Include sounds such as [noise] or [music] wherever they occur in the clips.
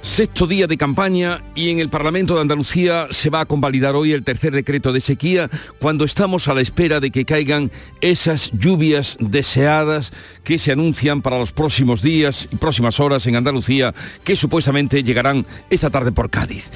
Sexto día de campaña y en el Parlamento de Andalucía se va a convalidar hoy el tercer decreto de sequía cuando estamos a la espera de que caigan esas lluvias deseadas que se anuncian para los próximos días y próximas horas en Andalucía que supuestamente llegarán esta tarde por Cádiz.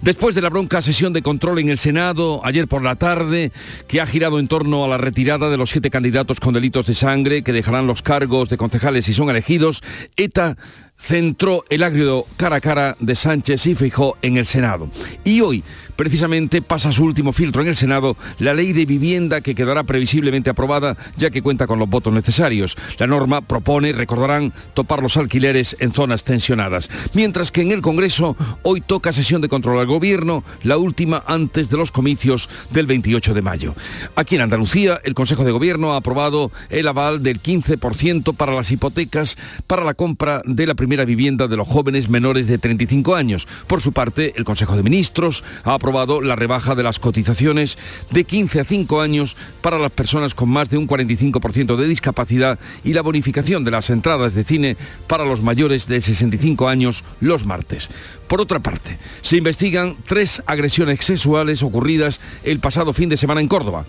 Después de la bronca sesión de control en el Senado ayer por la tarde que ha girado en torno a la retirada de los siete candidatos con delitos de sangre que dejarán los cargos de concejales si son elegidos, ETA centró el agrio cara a cara de Sánchez y fijó en el Senado. Y hoy, precisamente, pasa su último filtro en el Senado la ley de vivienda que quedará previsiblemente aprobada ya que cuenta con los votos necesarios. La norma propone, recordarán, topar los alquileres en zonas tensionadas. Mientras que en el Congreso hoy toca sesión de control al Gobierno, la última antes de los comicios del 28 de mayo. Aquí en Andalucía, el Consejo de Gobierno ha aprobado el aval del 15% para las hipotecas para la compra de la primera primera vivienda de los jóvenes menores de 35 años. Por su parte, el Consejo de Ministros ha aprobado la rebaja de las cotizaciones de 15 a 5 años para las personas con más de un 45% de discapacidad y la bonificación de las entradas de cine para los mayores de 65 años los martes. Por otra parte, se investigan tres agresiones sexuales ocurridas el pasado fin de semana en Córdoba.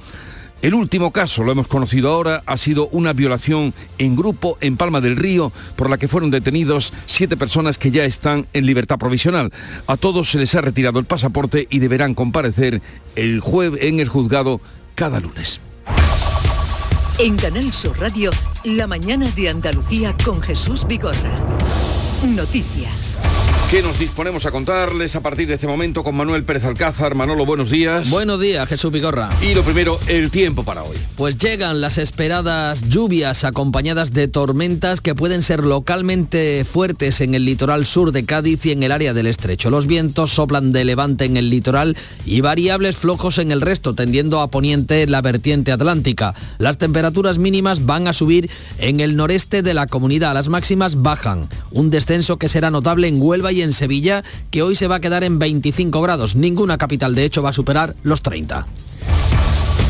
El último caso, lo hemos conocido ahora, ha sido una violación en grupo en Palma del Río, por la que fueron detenidos siete personas que ya están en libertad provisional. A todos se les ha retirado el pasaporte y deberán comparecer el jueves en el juzgado cada lunes. En Canal Sur Radio, la mañana de Andalucía con Jesús Vigorra. Noticias. ¿Qué nos disponemos a contarles a partir de este momento con Manuel Pérez Alcázar? Manolo, buenos días. Buenos días, Jesús Vigorra. Y lo primero, el tiempo para hoy. Pues llegan las esperadas lluvias acompañadas de tormentas que pueden ser localmente fuertes en el litoral sur de Cádiz y en el área del estrecho. Los vientos soplan de levante en el litoral y variables flojos en el resto, tendiendo a poniente la vertiente atlántica. Las temperaturas mínimas van a subir en el noreste de la comunidad, las máximas bajan. Un descenso que será notable en Huelva y en Sevilla, que hoy se va a quedar en 25 grados. Ninguna capital, de hecho, va a superar los 30.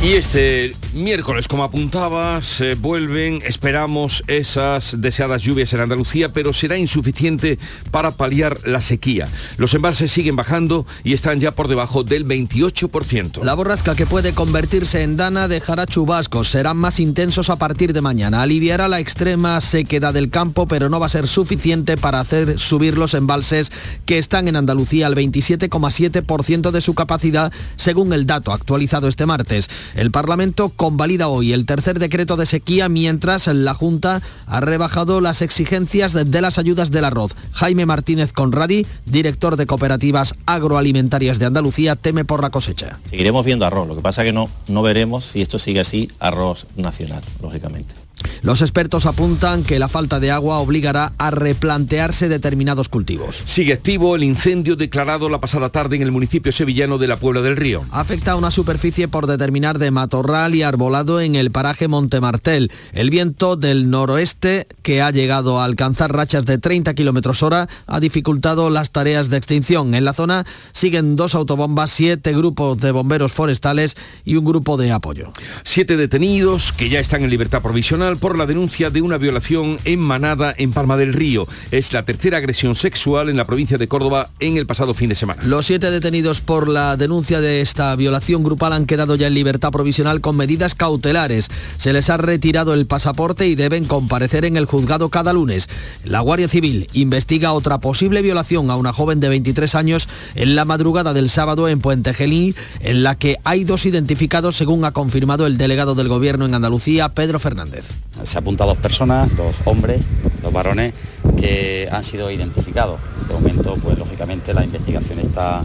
Y este miércoles, como apuntaba, se vuelven, esperamos, esas deseadas lluvias en Andalucía, pero será insuficiente para paliar la sequía. Los embalses siguen bajando y están ya por debajo del 28%. La borrasca que puede convertirse en dana dejará chubascos, serán más intensos a partir de mañana. Aliviará la extrema sequedad del campo, pero no va a ser suficiente para hacer subir los embalses que están en Andalucía al 27,7% de su capacidad, según el dato actualizado este martes. El Parlamento convalida hoy el tercer decreto de sequía mientras la Junta ha rebajado las exigencias de las ayudas del arroz. Jaime Martínez Conradi, director de cooperativas agroalimentarias de Andalucía, teme por la cosecha. Seguiremos viendo arroz, lo que pasa es que no, no veremos si esto sigue así arroz nacional, lógicamente. Los expertos apuntan que la falta de agua obligará a replantearse determinados cultivos. Sigue activo el incendio declarado la pasada tarde en el municipio sevillano de la Puebla del Río. Afecta a una superficie por determinar de matorral y arbolado en el paraje Montemartel. El viento del noroeste, que ha llegado a alcanzar rachas de 30 kilómetros hora, ha dificultado las tareas de extinción. En la zona siguen dos autobombas, siete grupos de bomberos forestales y un grupo de apoyo. Siete detenidos que ya están en libertad provisional por la denuncia de una violación en Manada, en Palma del Río. Es la tercera agresión sexual en la provincia de Córdoba en el pasado fin de semana. Los siete detenidos por la denuncia de esta violación grupal han quedado ya en libertad provisional con medidas cautelares. Se les ha retirado el pasaporte y deben comparecer en el juzgado cada lunes. La Guardia Civil investiga otra posible violación a una joven de 23 años en la madrugada del sábado en Puente Gelín, en la que hay dos identificados según ha confirmado el delegado del Gobierno en Andalucía, Pedro Fernández. Se apunta a dos personas, dos hombres, dos varones, que han sido identificados. En este momento, pues lógicamente la investigación está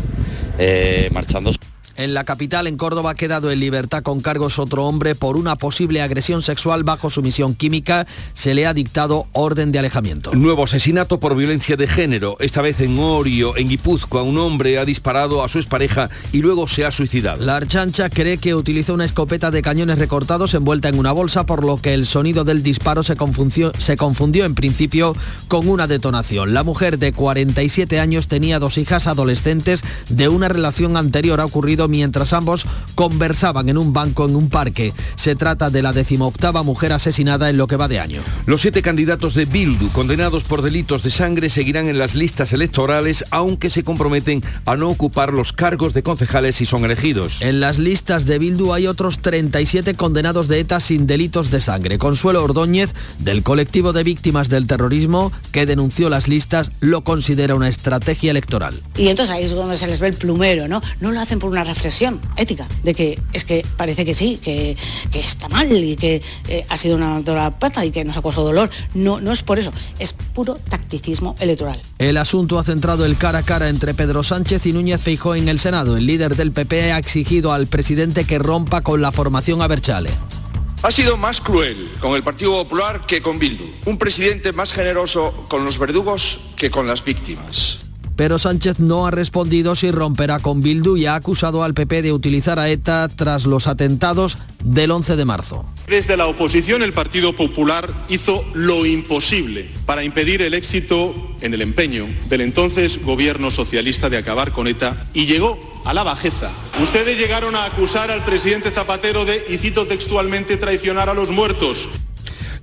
eh, marchando. En la capital, en Córdoba, ha quedado en libertad con cargos otro hombre por una posible agresión sexual bajo sumisión química. Se le ha dictado orden de alejamiento. Nuevo asesinato por violencia de género. Esta vez en Orio, en Guipúzcoa, un hombre ha disparado a su expareja y luego se ha suicidado. La Archancha cree que utilizó una escopeta de cañones recortados envuelta en una bolsa, por lo que el sonido del disparo se confundió, se confundió en principio con una detonación. La mujer de 47 años tenía dos hijas adolescentes de una relación anterior. Ha ocurrido mientras ambos conversaban en un banco en un parque. Se trata de la decimoctava mujer asesinada en lo que va de año. Los siete candidatos de Bildu condenados por delitos de sangre seguirán en las listas electorales, aunque se comprometen a no ocupar los cargos de concejales si son elegidos. En las listas de Bildu hay otros 37 condenados de ETA sin delitos de sangre. Consuelo Ordóñez, del colectivo de víctimas del terrorismo, que denunció las listas, lo considera una estrategia electoral. Y entonces ahí es donde se les ve el plumero, ¿no? No lo hacen por una reflexión ética, de que es que parece que sí, que, que está mal y que eh, ha sido una dura pata y que nos ha causado dolor. No, no es por eso, es puro tacticismo electoral. El asunto ha centrado el cara a cara entre Pedro Sánchez y Núñez Feijó en el Senado. El líder del PP ha exigido al presidente que rompa con la formación Aberchale. Ha sido más cruel con el Partido Popular que con Bildu. Un presidente más generoso con los verdugos que con las víctimas. Pero Sánchez no ha respondido si romperá con Bildu y ha acusado al PP de utilizar a ETA tras los atentados del 11 de marzo. Desde la oposición el Partido Popular hizo lo imposible para impedir el éxito en el empeño del entonces gobierno socialista de acabar con ETA y llegó a la bajeza. Ustedes llegaron a acusar al presidente Zapatero de, y cito textualmente, traicionar a los muertos.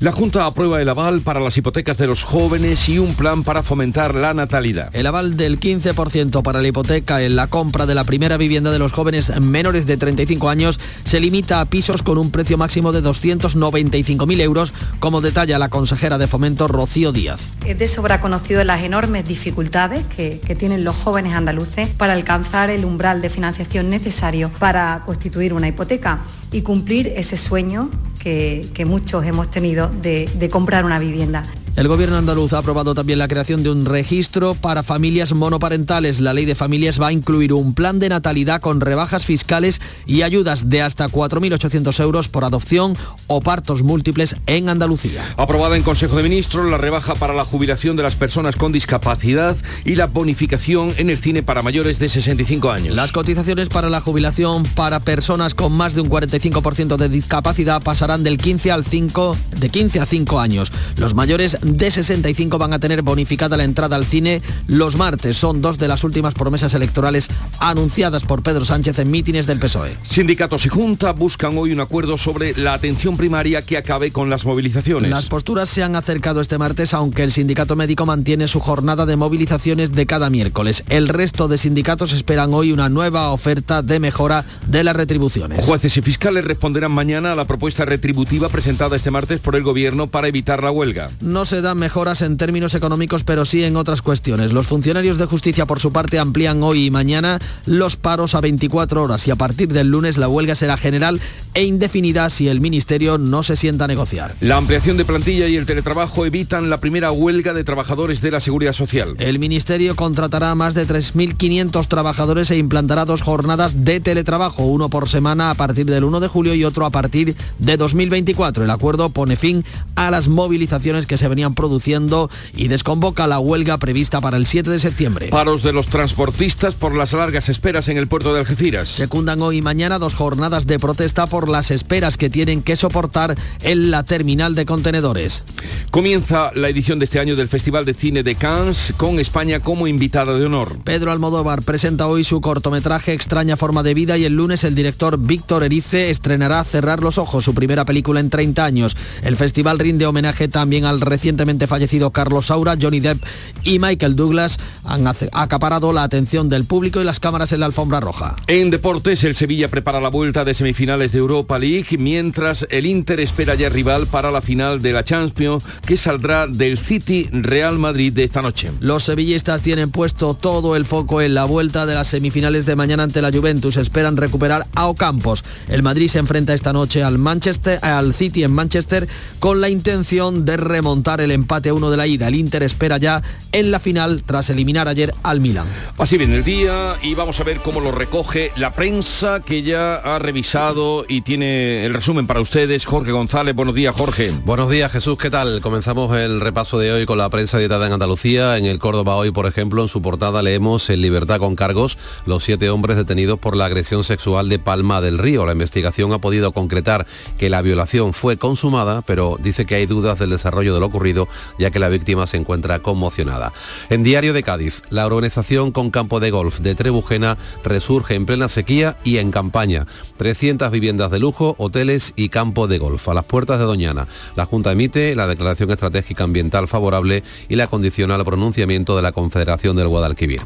La Junta aprueba el aval para las hipotecas de los jóvenes y un plan para fomentar la natalidad. El aval del 15% para la hipoteca en la compra de la primera vivienda de los jóvenes menores de 35 años se limita a pisos con un precio máximo de 295.000 euros, como detalla la consejera de Fomento Rocío Díaz. Es de sobra conocido las enormes dificultades que, que tienen los jóvenes andaluces para alcanzar el umbral de financiación necesario para constituir una hipoteca y cumplir ese sueño que, que muchos hemos tenido de, de comprar una vivienda. El gobierno andaluz ha aprobado también la creación de un registro para familias monoparentales. La ley de familias va a incluir un plan de natalidad con rebajas fiscales y ayudas de hasta 4.800 euros por adopción o partos múltiples en Andalucía. Aprobada en Consejo de Ministros la rebaja para la jubilación de las personas con discapacidad y la bonificación en el cine para mayores de 65 años. Las cotizaciones para la jubilación para personas con más de un 45% de discapacidad pasarán del 15 al 5 de 15 a 5 años. Los mayores de 65 van a tener bonificada la entrada al cine los martes. Son dos de las últimas promesas electorales anunciadas por Pedro Sánchez en mítines del PSOE. Sindicatos y Junta buscan hoy un acuerdo sobre la atención primaria que acabe con las movilizaciones. Las posturas se han acercado este martes, aunque el sindicato médico mantiene su jornada de movilizaciones de cada miércoles. El resto de sindicatos esperan hoy una nueva oferta de mejora de las retribuciones. Jueces y fiscales responderán mañana a la propuesta retributiva presentada este martes por el gobierno para evitar la huelga. No se dan mejoras en términos económicos, pero sí en otras cuestiones. Los funcionarios de justicia, por su parte, amplían hoy y mañana los paros a 24 horas y a partir del lunes la huelga será general e indefinida si el Ministerio no se sienta a negociar. La ampliación de plantilla y el teletrabajo evitan la primera huelga de trabajadores de la Seguridad Social. El Ministerio contratará a más de 3.500 trabajadores e implantará dos jornadas de teletrabajo, uno por semana a partir del 1 de julio y otro a partir de 2024. El acuerdo pone fin a las movilizaciones que se venían produciendo y desconvoca la huelga prevista para el 7 de septiembre. Paros de los transportistas por las largas esperas en el puerto de Algeciras. Secundan hoy y mañana dos jornadas de protesta por las esperas que tienen que soportar en la terminal de contenedores. Comienza la edición de este año del Festival de Cine de Cannes con España como invitada de honor. Pedro Almodóvar presenta hoy su cortometraje Extraña forma de vida y el lunes el director Víctor Erice estrenará Cerrar los ojos, su primera película en 30 años. El festival rinde homenaje también al recientemente fallecido Carlos Saura, Johnny Depp y Michael Douglas han acaparado la atención del público y las cámaras en la alfombra roja. En deportes, el Sevilla prepara la vuelta de semifinales de Europa League, mientras el Inter espera ya rival para la final de la Champions, que saldrá del City Real Madrid de esta noche. Los sevillistas tienen puesto todo el foco en la vuelta de las semifinales de mañana ante la Juventus. Esperan recuperar a Ocampos. El Madrid se enfrenta esta noche al Manchester, al City en Manchester, con la intención de remontar el empate a uno de la ida. El Inter espera ya en la final tras eliminar ayer al Milan. Así viene el día y vamos a ver cómo lo recoge la prensa que ya ha revisado y tiene el resumen para ustedes. Jorge González, buenos días Jorge. Buenos días Jesús, ¿qué tal? Comenzamos el repaso de hoy con la prensa editada en Andalucía. En el Córdoba hoy, por ejemplo, en su portada leemos en libertad con cargos los siete hombres detenidos por la agresión sexual de Palma del Río. La investigación ha podido concretar que la violación fue consumada, pero dice que hay dudas del desarrollo de lo ocurrido, ya que la víctima se encuentra conmocionada. En Diario de Cádiz, la organización con campo de golf de Trebujena resurge en plena sequía y en campaña. 300 viviendas de lujo, hoteles y campo de golf. A las puertas de Doñana, la Junta emite la declaración estratégica ambiental favorable y la condiciona al pronunciamiento de la Confederación del Guadalquivir.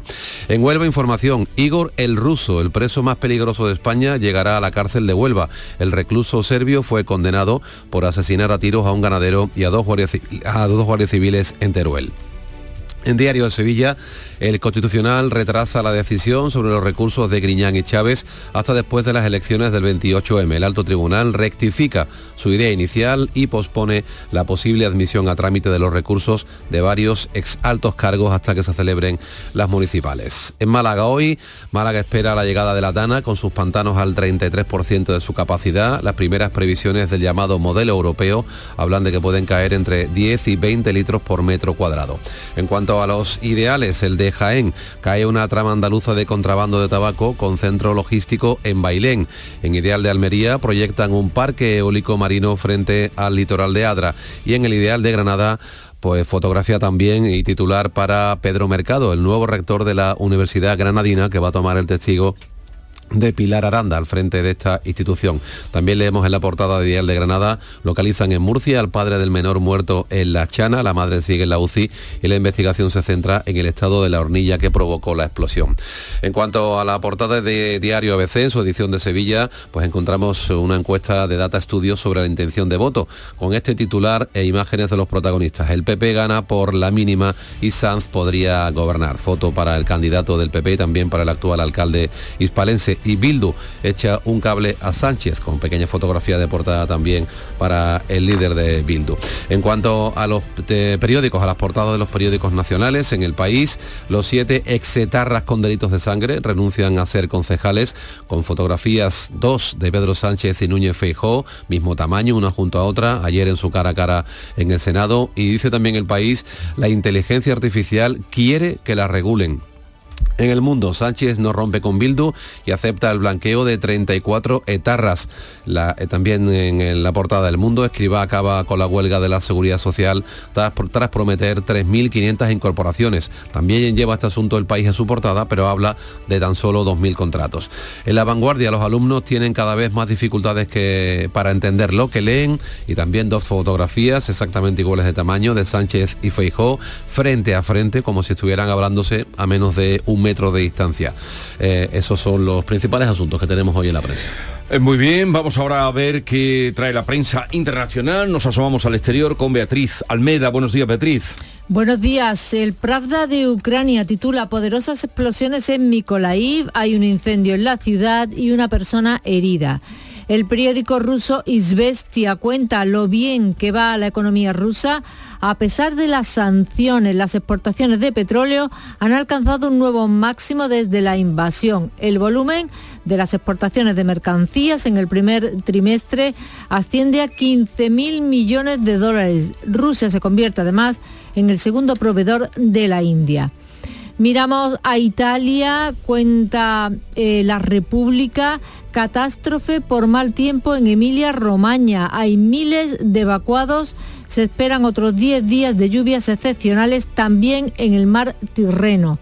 En Huelva Información, Igor el Ruso, el preso más peligroso de España, llegará a la cárcel de Huelva. El recluso serbio fue condenado por asesinar a tiros a un ganadero y a dos guardias, a dos guardias civiles en Teruel. En Diario de Sevilla, el Constitucional retrasa la decisión sobre los recursos de Griñán y Chávez hasta después de las elecciones del 28M. El Alto Tribunal rectifica su idea inicial y pospone la posible admisión a trámite de los recursos de varios ex altos cargos hasta que se celebren las municipales. En Málaga hoy, Málaga espera la llegada de la Dana con sus pantanos al 33% de su capacidad. Las primeras previsiones del llamado modelo europeo hablan de que pueden caer entre 10 y 20 litros por metro cuadrado. En cuanto a los ideales, el de Jaén, cae una trama andaluza de contrabando de tabaco con centro logístico en Bailén. En ideal de Almería proyectan un parque eólico marino frente al litoral de Adra y en el ideal de Granada pues fotografía también y titular para Pedro Mercado, el nuevo rector de la Universidad Granadina que va a tomar el testigo de Pilar Aranda al frente de esta institución. También leemos en la portada de Dial de Granada, localizan en Murcia al padre del menor muerto en La Chana, la madre sigue en la UCI y la investigación se centra en el estado de la hornilla que provocó la explosión. En cuanto a la portada de Diario ABC, en su edición de Sevilla, pues encontramos una encuesta de Data Studios sobre la intención de voto, con este titular e imágenes de los protagonistas. El PP gana por la mínima y Sanz podría gobernar. Foto para el candidato del PP y también para el actual alcalde hispalense y Bildu echa un cable a Sánchez con pequeña fotografía de portada también para el líder de Bildu. En cuanto a los periódicos, a las portadas de los periódicos nacionales, en el país, los siete exetarras con delitos de sangre renuncian a ser concejales con fotografías dos de Pedro Sánchez y Núñez Feijó, mismo tamaño, una junto a otra, ayer en su cara a cara en el Senado. Y dice también el país, la inteligencia artificial quiere que la regulen en el mundo, Sánchez no rompe con Bildu y acepta el blanqueo de 34 etarras. Eh, también en, la portada del mundo, Escriba acaba con la huelga de la Seguridad Social tras, prometer 3.500 incorporaciones. También lleva este asunto el país a su portada, pero habla de tan solo 2.000 contratos. En la vanguardia, los alumnos tienen cada vez más dificultades que, para entender lo que leen y también dos fotografías exactamente iguales de tamaño de Sánchez y Feijó frente a frente, como si estuvieran hablándose a menos de un metros de distancia. Eh, esos son los principales asuntos que tenemos hoy en la prensa. Eh, muy bien, vamos ahora a ver qué trae la prensa internacional. Nos asomamos al exterior con Beatriz Almeda. Buenos días, Beatriz. Buenos días. El Pravda de Ucrania titula Poderosas explosiones en Mykolaiv. Hay un incendio en la ciudad y una persona herida. El periódico ruso Izvestia cuenta lo bien que va la economía rusa. A pesar de las sanciones, las exportaciones de petróleo han alcanzado un nuevo máximo desde la invasión. El volumen de las exportaciones de mercancías en el primer trimestre asciende a 15.000 millones de dólares. Rusia se convierte además en el segundo proveedor de la India. Miramos a Italia, cuenta eh, la República, catástrofe por mal tiempo en Emilia Romagna. Hay miles de evacuados. Se esperan otros 10 días de lluvias excepcionales también en el mar Tirreno.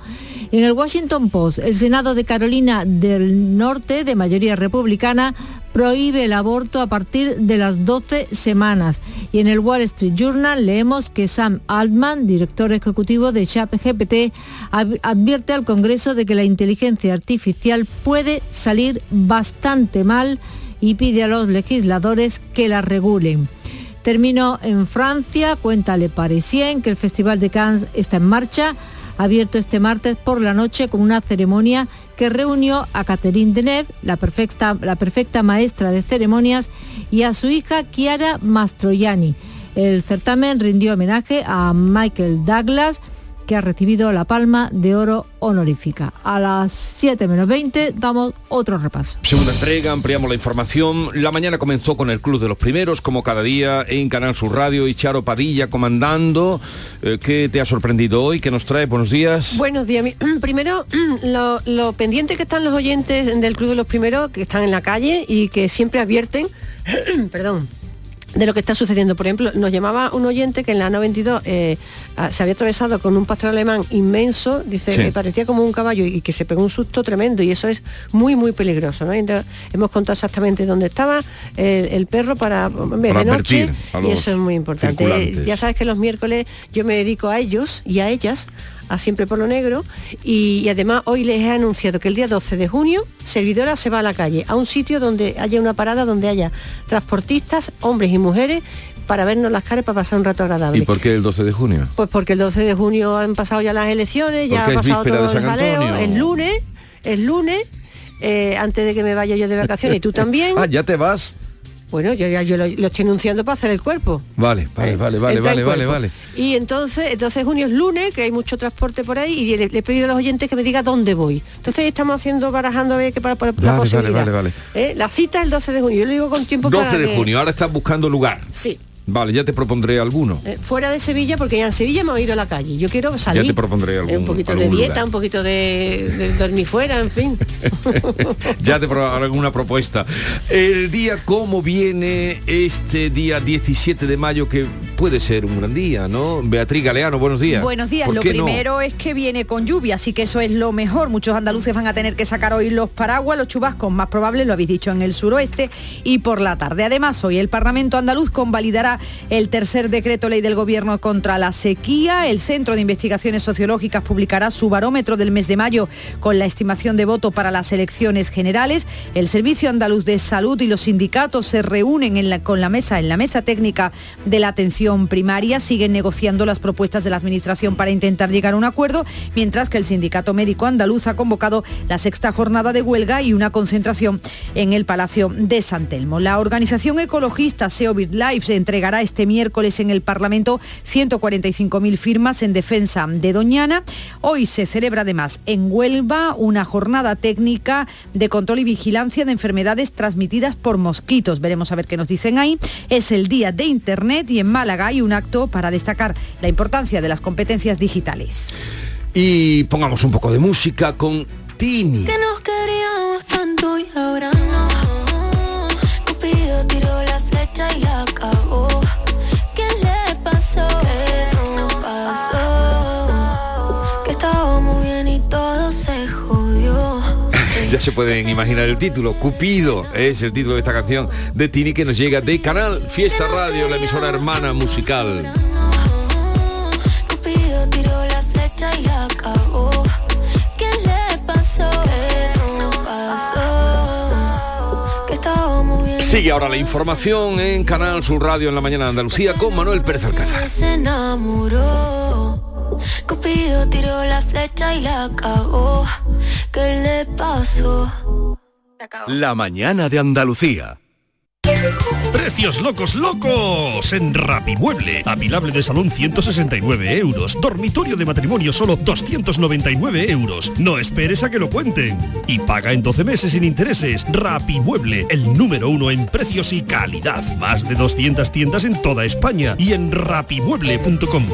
En el Washington Post, el Senado de Carolina del Norte, de mayoría republicana, prohíbe el aborto a partir de las 12 semanas. Y en el Wall Street Journal leemos que Sam Altman, director ejecutivo de ChatGPT, advierte al Congreso de que la inteligencia artificial puede salir bastante mal y pide a los legisladores que la regulen. Termino en Francia, cuenta Le Parisien que el Festival de Cannes está en marcha abierto este martes por la noche con una ceremonia que reunió a Catherine Deneuve, la perfecta, la perfecta maestra de ceremonias, y a su hija Chiara Mastroianni. El certamen rindió homenaje a Michael Douglas, que ha recibido la palma de oro honorífica. A las 7 menos 20 damos otro repaso. Segunda entrega, ampliamos la información. La mañana comenzó con el Club de los Primeros, como cada día en Canal Sur Radio y Charo Padilla comandando. Eh, ¿Qué te ha sorprendido hoy? ¿Qué nos trae? Buenos días. Buenos días. [clears throat] Primero, [clears throat] lo, lo pendiente que están los oyentes del Club de los Primeros, que están en la calle y que siempre advierten, [clears throat] perdón, de lo que está sucediendo. Por ejemplo, nos llamaba un oyente que en la 92 eh, se había atravesado con un pastor alemán inmenso, dice, Sí. que parecía como un caballo y que se pegó un susto tremendo y eso es muy, muy peligroso. ¿no? Entonces, hemos contado exactamente dónde estaba el, el perro para, hombre, Para de noche y eso es muy importante. Ya sabes que los miércoles yo me dedico a ellos y a ellas a Siempre por lo Negro y, y además hoy les he anunciado que el día 12 de junio Servidora se va a la calle, a un sitio donde haya una parada donde haya transportistas, hombres y mujeres, para vernos las caras para pasar un rato agradable. ¿Y por qué el 12 de junio? Pues porque el 12 de junio han pasado ya las elecciones, ya ha pasado todo el jaleo, el lunes, el lunes, eh, antes de que me vaya yo de vacaciones y tú también. Ah, ya te vas. Bueno, yo ya yo lo, lo estoy anunciando para hacer el cuerpo. Vale, vale, vale, vale, Entra vale, vale, vale. Y entonces, entonces junio es lunes, que hay mucho transporte por ahí, y le, le he pedido a los oyentes que me diga dónde voy. Entonces estamos haciendo, barajando a ver qué para, para la Vale, vale, posibilidad. vale, vale. ¿Eh? La cita es el 12 de junio, yo le digo con tiempo 12 para de que- junio, ahora estás buscando lugar. Sí. Vale, ya te propondré alguno. Eh, fuera de Sevilla, porque ya en Sevilla me he ido a la calle. Yo quiero salir. Ya te propondré Eh, algún, un poquito de dieta, lugar. un poquito de, de dormir fuera, en fin. [laughs] ya te pro- alguna propuesta. El día, ¿cómo viene este día 17 de mayo que puede ser un gran día, ¿no? Beatriz Galeano, buenos días. Buenos días. ¿Por Lo no? primero es que viene con lluvia, así que eso es lo mejor. Muchos andaluces van a tener que sacar hoy los paraguas, los chubascos más probables, lo habéis dicho, en el suroeste y por la tarde. Además, hoy el Parlamento andaluz convalidará el tercer decreto ley del gobierno contra la sequía. El Centro de Investigaciones Sociológicas publicará su barómetro del mes de mayo con la estimación de voto para las elecciones generales. El Servicio Andaluz de Salud y los sindicatos se reúnen con la mesa en la mesa técnica de la atención primaria. Siguen negociando las propuestas de la Administración para intentar llegar a un acuerdo, mientras que el Sindicato Médico Andaluz ha convocado la sexta jornada de huelga y una concentración en el Palacio de San Telmo. La organización ecologista SEO BirdLife se entregará este miércoles en el Parlamento 145.000 firmas en defensa de Doñana. Hoy se celebra además en Huelva una jornada técnica de control y vigilancia de enfermedades transmitidas por mosquitos. Veremos a ver qué nos dicen ahí. Es el día de Internet y en Málaga hay un acto para destacar la importancia de las competencias digitales. Y pongamos un poco de música con Tini. Que nos queríamos tanto y ahora no. Cupido tiró la flecha y la acabó. Ya se pueden imaginar el título. Cupido es el título de esta canción de Tini que nos llega de Canal Fiesta Radio, la emisora hermana musical. Cupido tiró la flecha y la acabó. ¿Qué le pasó? ¿Qué no pasó? Que estábamos bien. Sigue ahora la información en Canal Sur Radio en la mañana de Andalucía con Manuel Pérez Alcázar. Se enamoró. Cupido tiró la flecha y la cagó. ¿Qué le pasó? La mañana de Andalucía. Precios locos, locos en Rapimueble. Apilable de salón 169 euros. Dormitorio de matrimonio solo 299 euros. No esperes a que lo cuenten. Y paga en 12 meses sin intereses. Rapimueble, el número uno en precios y calidad. Más de 200 tiendas en toda España y en rapimueble.com.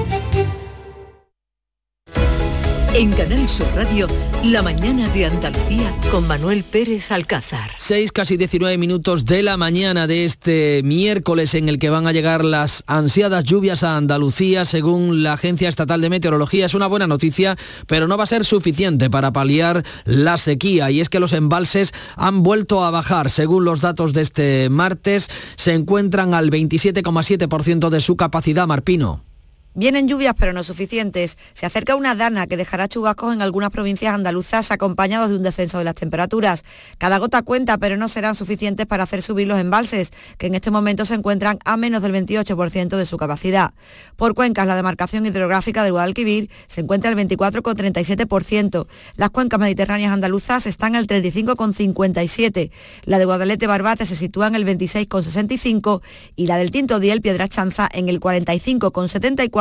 En Canal Sur Radio, la mañana de Andalucía con Manuel Pérez Alcázar. 6, casi 19 minutos de la mañana de este miércoles en el que van a llegar las ansiadas lluvias a Andalucía, según la Agencia Estatal de Meteorología. Es una buena noticia, pero no va a ser suficiente para paliar la sequía. Y es que los embalses han vuelto a bajar. Según los datos de este martes, se encuentran al 27,7% de su capacidad, Marpino. Vienen lluvias pero no suficientes. Se acerca una dana que dejará chubascos en algunas provincias andaluzas acompañados de un descenso de las temperaturas. Cada gota cuenta pero no serán suficientes para hacer subir los embalses, que en este momento se encuentran a menos del 28% de su capacidad. Por cuencas, la demarcación hidrográfica del Guadalquivir se encuentra al 24,37%. Las cuencas mediterráneas andaluzas están al 35,57%. La de Guadalete Barbate se sitúa en el 26,65% y la del Tinto Diel Piedra Chanza en el 45,74%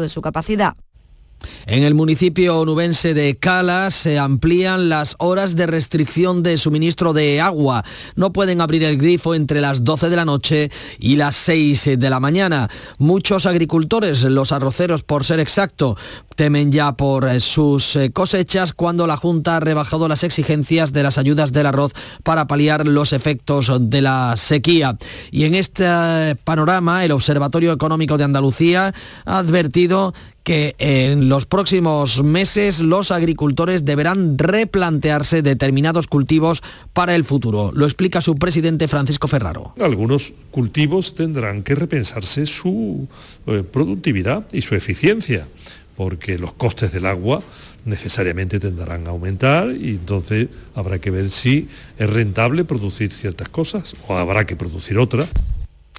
de su capacidad. En el municipio onubense de Cala se amplían las horas de restricción de suministro de agua. No pueden abrir el grifo entre las 12 de la noche y las 6 de la mañana. Muchos agricultores, los arroceros por ser exacto, temen ya por eh, sus eh, cosechas cuando la Junta ha rebajado las exigencias de las ayudas del arroz para paliar los efectos de la sequía. Y en este panorama, el Observatorio Económico de Andalucía ha advertido que en los próximos meses los agricultores deberán replantearse determinados cultivos para el futuro. Lo explica su presidente Francisco Ferraro. Algunos cultivos tendrán que repensarse su eh, productividad y su eficiencia porque los costes del agua necesariamente tendrán a aumentar y entonces habrá que ver si es rentable producir ciertas cosas o habrá que producir otras.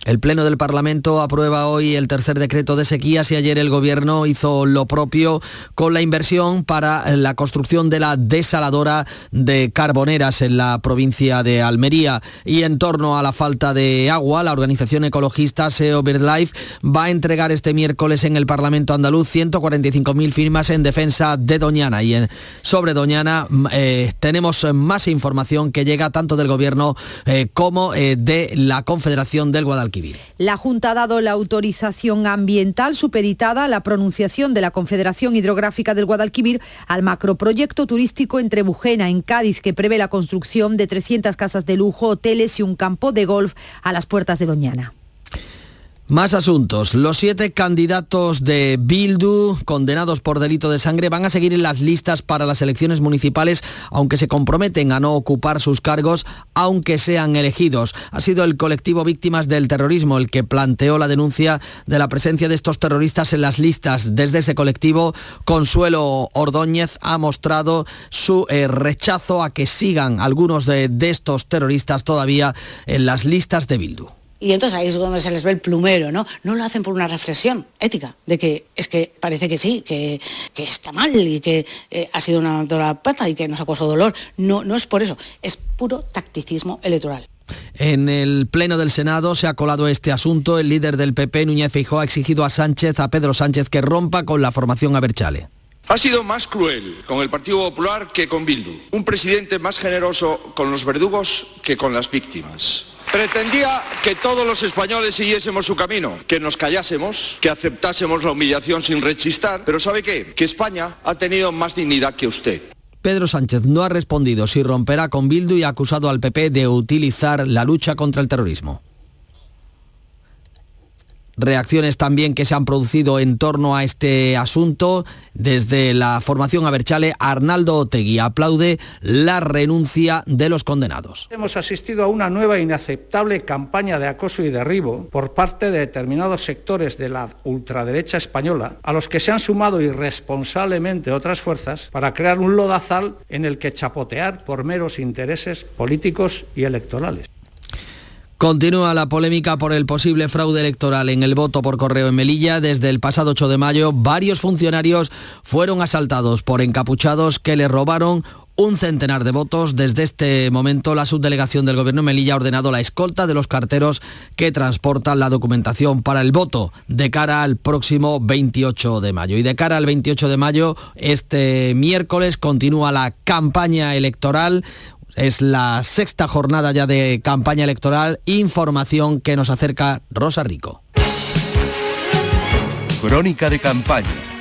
El Pleno del Parlamento aprueba hoy el tercer decreto de sequías y ayer el Gobierno hizo lo propio con la inversión para la construcción de la desaladora de Carboneras en la provincia de Almería. Y en torno a la falta de agua, la organización ecologista SEO BirdLife va a entregar este miércoles en el Parlamento andaluz 145.000 firmas en defensa de Doñana. Y sobre Doñana eh, tenemos más información que llega tanto del Gobierno eh, como eh, de la Confederación del Guadalquivir. La Junta ha dado la autorización ambiental supeditada a la pronunciación de la Confederación Hidrográfica del Guadalquivir al macroproyecto turístico entre Bujena en Cádiz que prevé la construcción de 300 casas de lujo, hoteles y un campo de golf a las puertas de Doñana. Más asuntos. Los siete candidatos de Bildu condenados por delito de sangre van a seguir en las listas para las elecciones municipales, aunque se comprometen a no ocupar sus cargos, aunque sean elegidos. Ha sido el colectivo Víctimas del Terrorismo el que planteó la denuncia de la presencia de estos terroristas en las listas. Desde ese colectivo, Consuelo Ordóñez ha mostrado su eh, rechazo a que sigan algunos de, de estos terroristas todavía en las listas de Bildu. Y entonces ahí es donde se les ve el plumero, ¿no? No lo hacen por una reflexión ética, de que es que parece que sí, que, que está mal y que eh, ha sido una la pata y que nos ha causado dolor. No, no es por eso, es puro tacticismo electoral. En el Pleno del Senado se ha colado este asunto. El líder del PP, Núñez Feijóo, ha exigido a Sánchez, a Pedro Sánchez, que rompa con la formación Aberchale. Ha sido más cruel con el Partido Popular que con Bildu. Un presidente más generoso con los verdugos que con las víctimas. Pretendía que todos los españoles siguiésemos su camino, que nos callásemos, que aceptásemos la humillación sin rechistar, pero ¿sabe qué? Que España ha tenido más dignidad que usted. Pedro Sánchez no ha respondido si romperá con Bildu y ha acusado al PP de utilizar la lucha contra el terrorismo. Reacciones también que se han producido en torno a este asunto. Desde la formación Aberchale, Arnaldo Otegui aplaude la renuncia de los condenados. Hemos asistido a una nueva e inaceptable campaña de acoso y derribo por parte de determinados sectores de la ultraderecha española, a los que se han sumado irresponsablemente otras fuerzas para crear un lodazal en el que chapotear por meros intereses políticos y electorales. Continúa la polémica por el posible fraude electoral en el voto por correo en Melilla. Desde el pasado 8 de mayo, varios funcionarios fueron asaltados por encapuchados que le robaron un centenar de votos. Desde este momento, la subdelegación del Gobierno de Melilla ha ordenado la escolta de los carteros que transportan la documentación para el voto de cara al próximo 28 de mayo. Y de cara al 28 de mayo, este miércoles continúa la campaña electoral. Es la sexta jornada ya de campaña electoral. Información que nos acerca Rosa Rico. Crónica de campaña.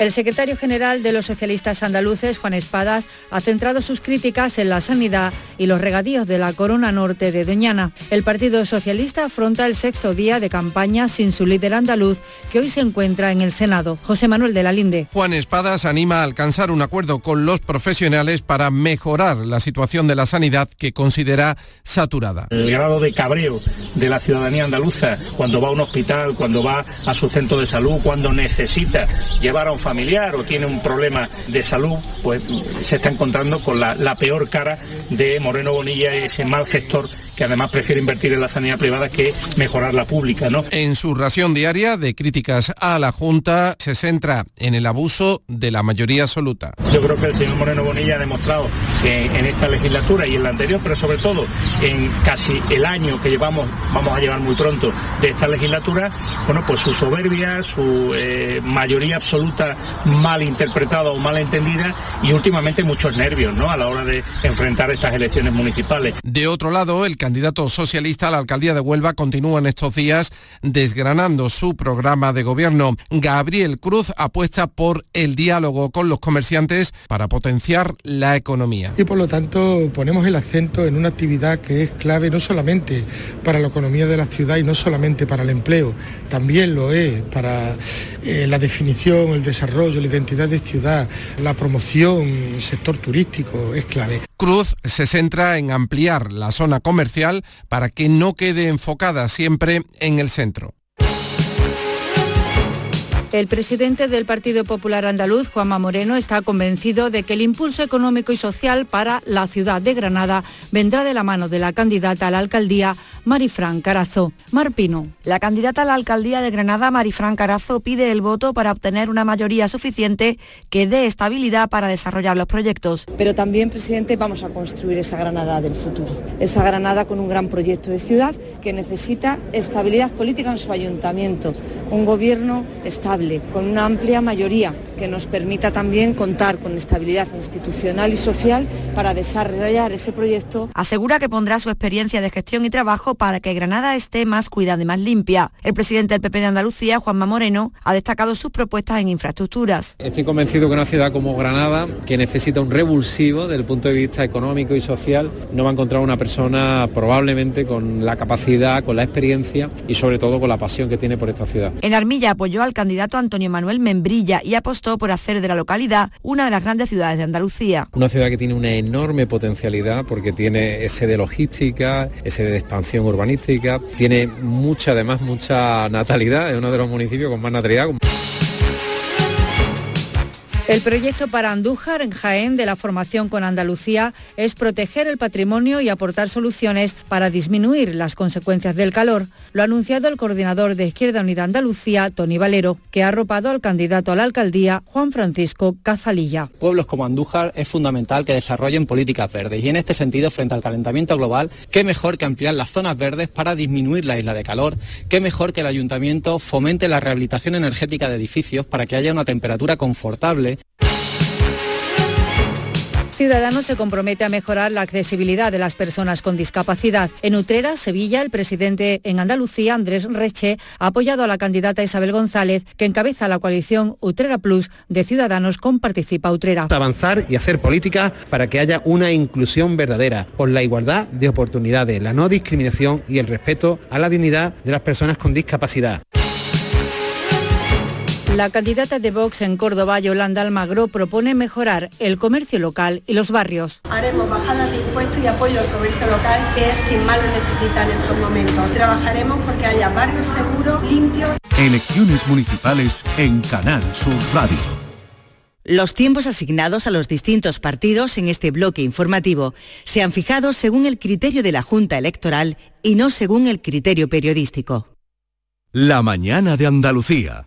El secretario general de los socialistas andaluces, Juan Espadas, ha centrado sus críticas en la sanidad y los regadíos de la Corona Norte de Doñana. El Partido Socialista afronta el sexto día de campaña sin su líder andaluz, que hoy se encuentra en el Senado. José Manuel de la Linde. Juan Espadas anima a alcanzar un acuerdo con los profesionales para mejorar la situación de la sanidad que considera saturada. El grado de cabreo de la ciudadanía andaluza cuando va a un hospital, cuando va a su centro de salud, cuando necesita llevar a un familiar o tiene un problema de salud, pues se está encontrando con la, peor cara de Moreno Bonilla, ese mal gestor que además prefiere invertir en la sanidad privada que mejorar la pública. ¿no? En su ración diaria de críticas a la Junta se centra en el abuso de la mayoría absoluta. Yo creo que el señor Moreno Bonilla ha demostrado eh, en esta legislatura y en la anterior, pero sobre todo en casi el año que llevamos, vamos a llevar muy pronto de esta legislatura, bueno, pues su soberbia, su eh, mayoría absoluta mal interpretada o mal entendida y últimamente muchos nervios ¿no? a la hora de enfrentar estas elecciones municipales. De otro lado, el candidato socialista a la alcaldía de Huelva continúa en estos días desgranando su programa de gobierno. Gabriel Cruz apuesta por el diálogo con los comerciantes para potenciar la economía. Y por lo tanto ponemos el acento en una actividad que es clave no solamente para la economía de la ciudad y no solamente para el empleo, también lo es para eh, la definición, el desarrollo, la identidad de ciudad, la promoción, el sector turístico, es clave. Cruz se centra en ampliar la zona comercial para que no quede enfocada siempre en el centro. El presidente del Partido Popular Andaluz, Juanma Moreno, está convencido de que el impulso económico y social para la ciudad de Granada vendrá de la mano de la candidata a la alcaldía, Marifran Carazo. Marpino. La candidata a la alcaldía de Granada, Marifran Carazo, pide el voto para obtener una mayoría suficiente que dé estabilidad para desarrollar los proyectos. Pero también, presidente, vamos a construir esa Granada del futuro. Esa Granada con un gran proyecto de ciudad que necesita estabilidad política en su ayuntamiento, un gobierno estable con una amplia mayoría que nos permita también contar con estabilidad institucional y social para desarrollar ese proyecto. Asegura que pondrá su experiencia de gestión y trabajo para que Granada esté más cuidada y más limpia. El presidente del PP de Andalucía, Juanma Moreno, ha destacado sus propuestas en infraestructuras. Estoy convencido que una ciudad como Granada, que necesita un revulsivo desde el punto de vista económico y social, no va a encontrar una persona probablemente con la capacidad, con la experiencia y sobre todo con la pasión que tiene por esta ciudad. En Armilla apoyó al candidato Antonio Manuel Membrilla y apostó por hacer de la localidad una de las grandes ciudades de Andalucía. Una ciudad que tiene una enorme potencialidad porque tiene ese de logística, ese de expansión urbanística, tiene mucha, además, mucha natalidad, es uno de los municipios con más natalidad. El proyecto para Andújar en Jaén de la formación con Andalucía es proteger el patrimonio y aportar soluciones para disminuir las consecuencias del calor. Lo ha anunciado el coordinador de Izquierda Unida Andalucía, Tony Valero, que ha arropado al candidato a la alcaldía, Juan Francisco Cazalilla. Pueblos como Andújar es fundamental que desarrollen políticas verdes y en este sentido, frente al calentamiento global, qué mejor que ampliar las zonas verdes para disminuir la isla de calor, qué mejor que el ayuntamiento fomente la rehabilitación energética de edificios para que haya una temperatura confortable Ciudadanos se compromete a mejorar la accesibilidad de las personas con discapacidad. En Utrera, Sevilla, el presidente en Andalucía, Andrés Reche, ha apoyado a la candidata Isabel González, que encabeza la coalición Utrera Plus de Ciudadanos con Participa Utrera. Avanzar y hacer políticas para que haya una inclusión verdadera, por la igualdad de oportunidades, la no discriminación y el respeto a la dignidad de las personas con discapacidad. La candidata de Vox en Córdoba, Yolanda Almagro, propone mejorar el comercio local y los barrios. Haremos bajadas de impuestos y apoyo al comercio local, que es quien más lo necesita en estos momentos. Trabajaremos porque haya barrios seguros, limpios. Elecciones municipales en Canal Sur Radio. Los tiempos asignados a los distintos partidos en este bloque informativo se han fijado según el criterio de la Junta Electoral y no según el criterio periodístico. La mañana de Andalucía.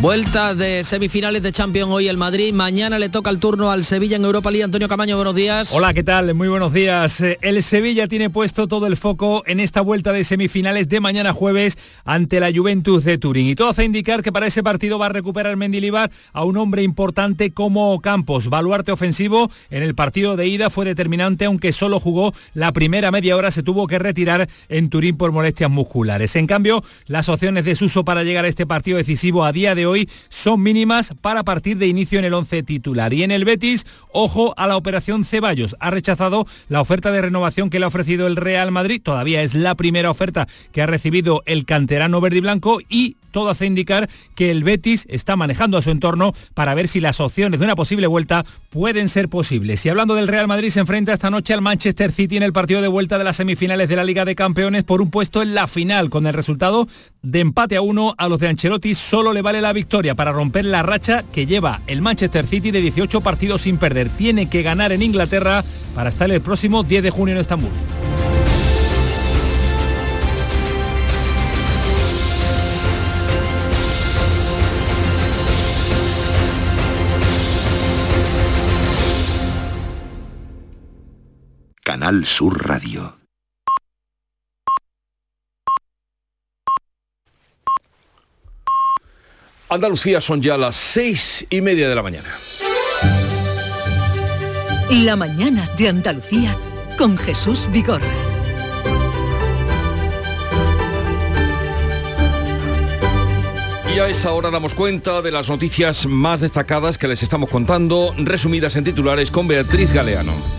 Vuelta de semifinales de Champions hoy el Madrid. Mañana le toca el turno al Sevilla en Europa League. Antonio Camaño, buenos días. Hola, ¿qué tal? Muy buenos días. Eh, El Sevilla tiene puesto todo el foco en esta vuelta de semifinales de mañana jueves ante la Juventus de Turín. Y todo hace indicar que para ese partido va a recuperar Mendilibar a un hombre importante como Campos. Baluarte ofensivo en el partido de ida fue determinante, aunque solo jugó la primera media hora, se tuvo que retirar en Turín por molestias musculares. En cambio, las opciones de Suso para llegar a este partido decisivo a día de hoy son mínimas para partir de inicio en el 11 titular. Y en el Betis, ojo a la operación Ceballos. Ha rechazado la oferta de renovación que le ha ofrecido el Real Madrid. Todavía es la primera oferta que ha recibido el canterano verde y blanco y todo hace indicar que el Betis está manejando a su entorno para ver si las opciones de una posible vuelta pueden ser posibles. Y hablando del Real Madrid, se enfrenta esta noche al Manchester City en el partido de vuelta de las semifinales de la Liga de Campeones por un puesto en la final. Con el resultado de empate a uno, a los de Ancelotti solo le vale la victoria para romper la racha que lleva el Manchester City de 18 partidos sin perder. Tiene que ganar en Inglaterra para estar el próximo 10 de junio en Estambul. Canal Sur Radio. Andalucía son ya las seis y media de la mañana. La mañana de Andalucía con Jesús Vigorra. Y a esa hora damos cuenta de las noticias más destacadas que les estamos contando, resumidas en titulares con Beatriz Galeano.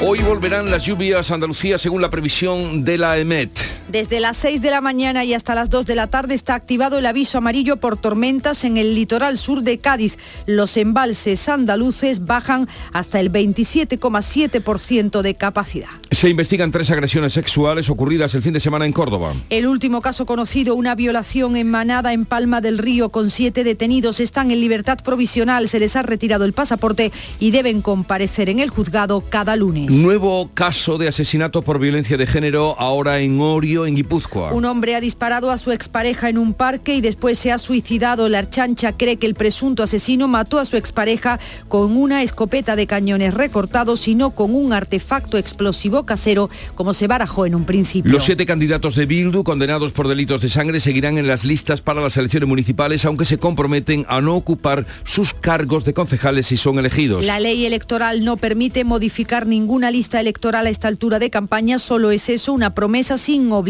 Hoy volverán las lluvias a Andalucía según la previsión de la EMET. Desde las 6 de la mañana y hasta las 2 de la tarde está activado el aviso amarillo por tormentas en el litoral sur de Cádiz. Los embalses andaluces bajan hasta el 27,7% de capacidad. Se investigan tres agresiones sexuales ocurridas el fin de semana en Córdoba. El último caso conocido, una violación en Manada, en Palma del Río, con siete detenidos, están en libertad provisional, se les ha retirado el pasaporte y deben comparecer en el juzgado cada lunes. Nuevo caso de asesinato por violencia de género ahora en Orio, en Guipúzcoa. Un hombre ha disparado a su expareja en un parque y después se ha suicidado. La Archancha cree que el presunto asesino mató a su expareja con una escopeta de cañones recortados y no con un artefacto explosivo casero como se barajó en un principio. Los siete candidatos de Bildu condenados por delitos de sangre seguirán en las listas para las elecciones municipales, aunque se comprometen a no ocupar sus cargos de concejales si son elegidos. La ley electoral no permite modificar ninguna lista electoral a esta altura de campaña, solo es eso una promesa sin obligación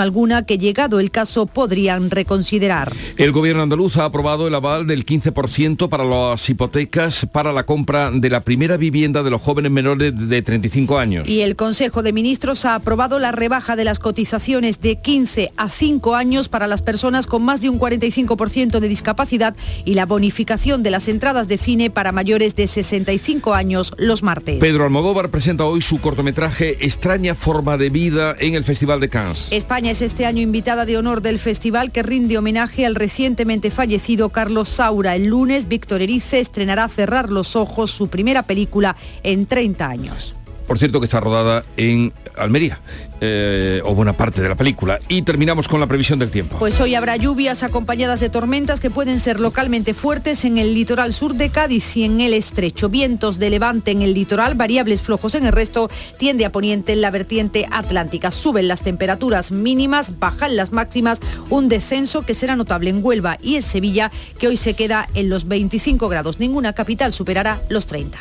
alguna que llegado el caso podrían reconsiderar. El gobierno andaluz ha aprobado el aval del 15% para las hipotecas para la compra de la primera vivienda de los jóvenes menores de 35 años. Y el Consejo de Ministros ha aprobado la rebaja de las cotizaciones de 15 a 5 años para las personas con más de un 45% de discapacidad y la bonificación de las entradas de cine para mayores de 65 años los martes. Pedro Almodóvar presenta hoy su cortometraje Extraña forma de vida en el Festival de Cannes. España es este año invitada de honor del festival que rinde homenaje al recientemente fallecido Carlos Saura. El lunes, Víctor Erice estrenará Cerrar los Ojos, su primera película en 30 años. Por cierto que está rodada en Almería, eh, o buena parte de la película. Y terminamos con la previsión del tiempo. Pues hoy habrá lluvias acompañadas de tormentas que pueden ser localmente fuertes en el litoral sur de Cádiz y en el estrecho. Vientos de levante en el litoral, variables flojos en el resto, tiende a poniente en la vertiente atlántica. Suben las temperaturas mínimas, bajan las máximas, un descenso que será notable en Huelva y en Sevilla, que hoy se queda en los 25 grados. Ninguna capital superará los 30.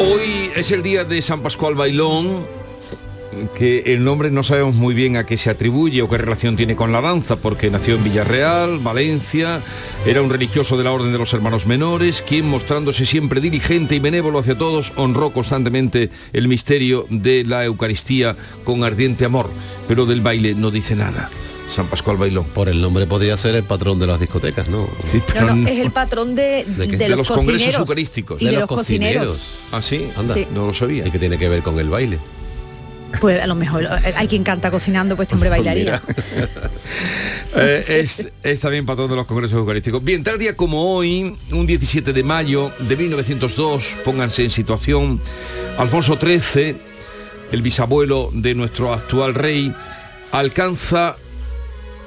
Hoy es el día de San Pascual Bailón, que el nombre no sabemos muy bien a qué se atribuye o qué relación tiene con la danza, porque nació en Villarreal, Valencia, era un religioso de la Orden de los Hermanos Menores, quien mostrándose siempre diligente y benévolo hacia todos, honró constantemente el misterio de la Eucaristía con ardiente amor, pero del baile no dice nada. San Pascual Bailón. Por el nombre podría ser el patrón de las discotecas, ¿no? Sí, No, no, es el patrón de, ¿De qué? de de los, los congresos cocineros eucarísticos. y de, los cocineros. Ah, sí, Anda. Sí. no lo sabía. ¿Y qué tiene que ver con el baile? Pues a lo mejor eh, hay quien canta cocinando, pues este hombre [laughs] bailaría. [laughs] Eh, es, es, también patrón de los congresos eucarísticos. Bien, tal día como hoy, un 17 de mayo de 1902, pónganse en situación, Alfonso XIII, el bisabuelo de nuestro actual rey, alcanza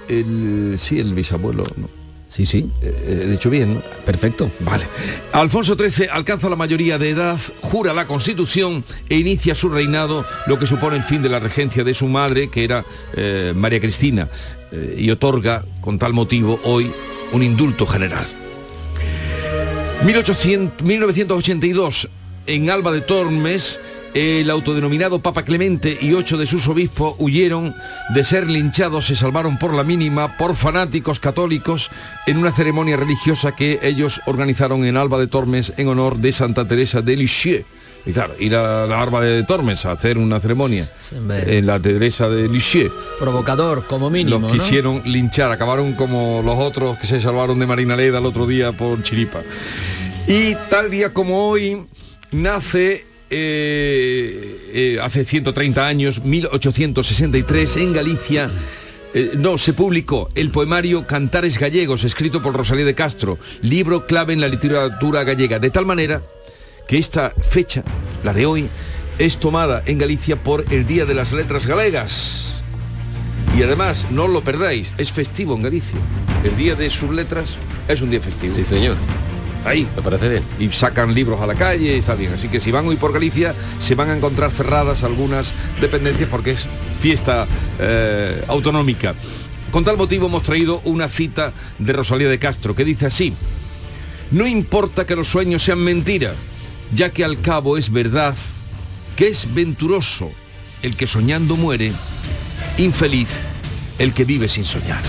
el... sí, el bisabuelo, ¿no? Sí, sí. Eh, he dicho bien, ¿no? Perfecto. Vale. Alfonso XIII alcanza la mayoría de edad, jura la Constitución e inicia su reinado, lo que supone el fin de la regencia de su madre, que era eh, María Cristina, eh, y otorga, con tal motivo, hoy un indulto general. 1800, 1982, en Alba de Tormes, el autodenominado Papa Clemente y ocho de sus obispos huyeron de ser linchados, se salvaron por la mínima por fanáticos católicos en una ceremonia religiosa que ellos organizaron en Alba de Tormes en honor de Santa Teresa de Lisieux. Y claro, ir a la Alba de Tormes a hacer una ceremonia en la Teresa de Lisieux. Provocador, como mínimo. Los quisieron linchar, acabaron como los otros que se salvaron de Marina Leda el otro día por Chiripa. Y tal día como hoy nace eh, eh, hace 130 años, 1863, en Galicia, eh, no, se publicó el poemario Cantares Gallegos, escrito por Rosalía de Castro, libro clave en la literatura gallega, de tal manera que esta fecha, la de hoy, es tomada en Galicia por el Día de las Letras Galegas. Y además, no lo perdáis, es festivo en Galicia. El Día de sus Letras es un día festivo. Sí, señor. Ahí. Me parece bien. Y sacan libros a la calle, está bien. Así que si van hoy por Galicia, se van a encontrar cerradas algunas dependencias porque es fiesta eh, autonómica. Con tal motivo hemos traído una cita de Rosalía de Castro que dice así, no importa que los sueños sean mentira, ya que al cabo es verdad que es venturoso el que soñando muere, infeliz el que vive sin soñar.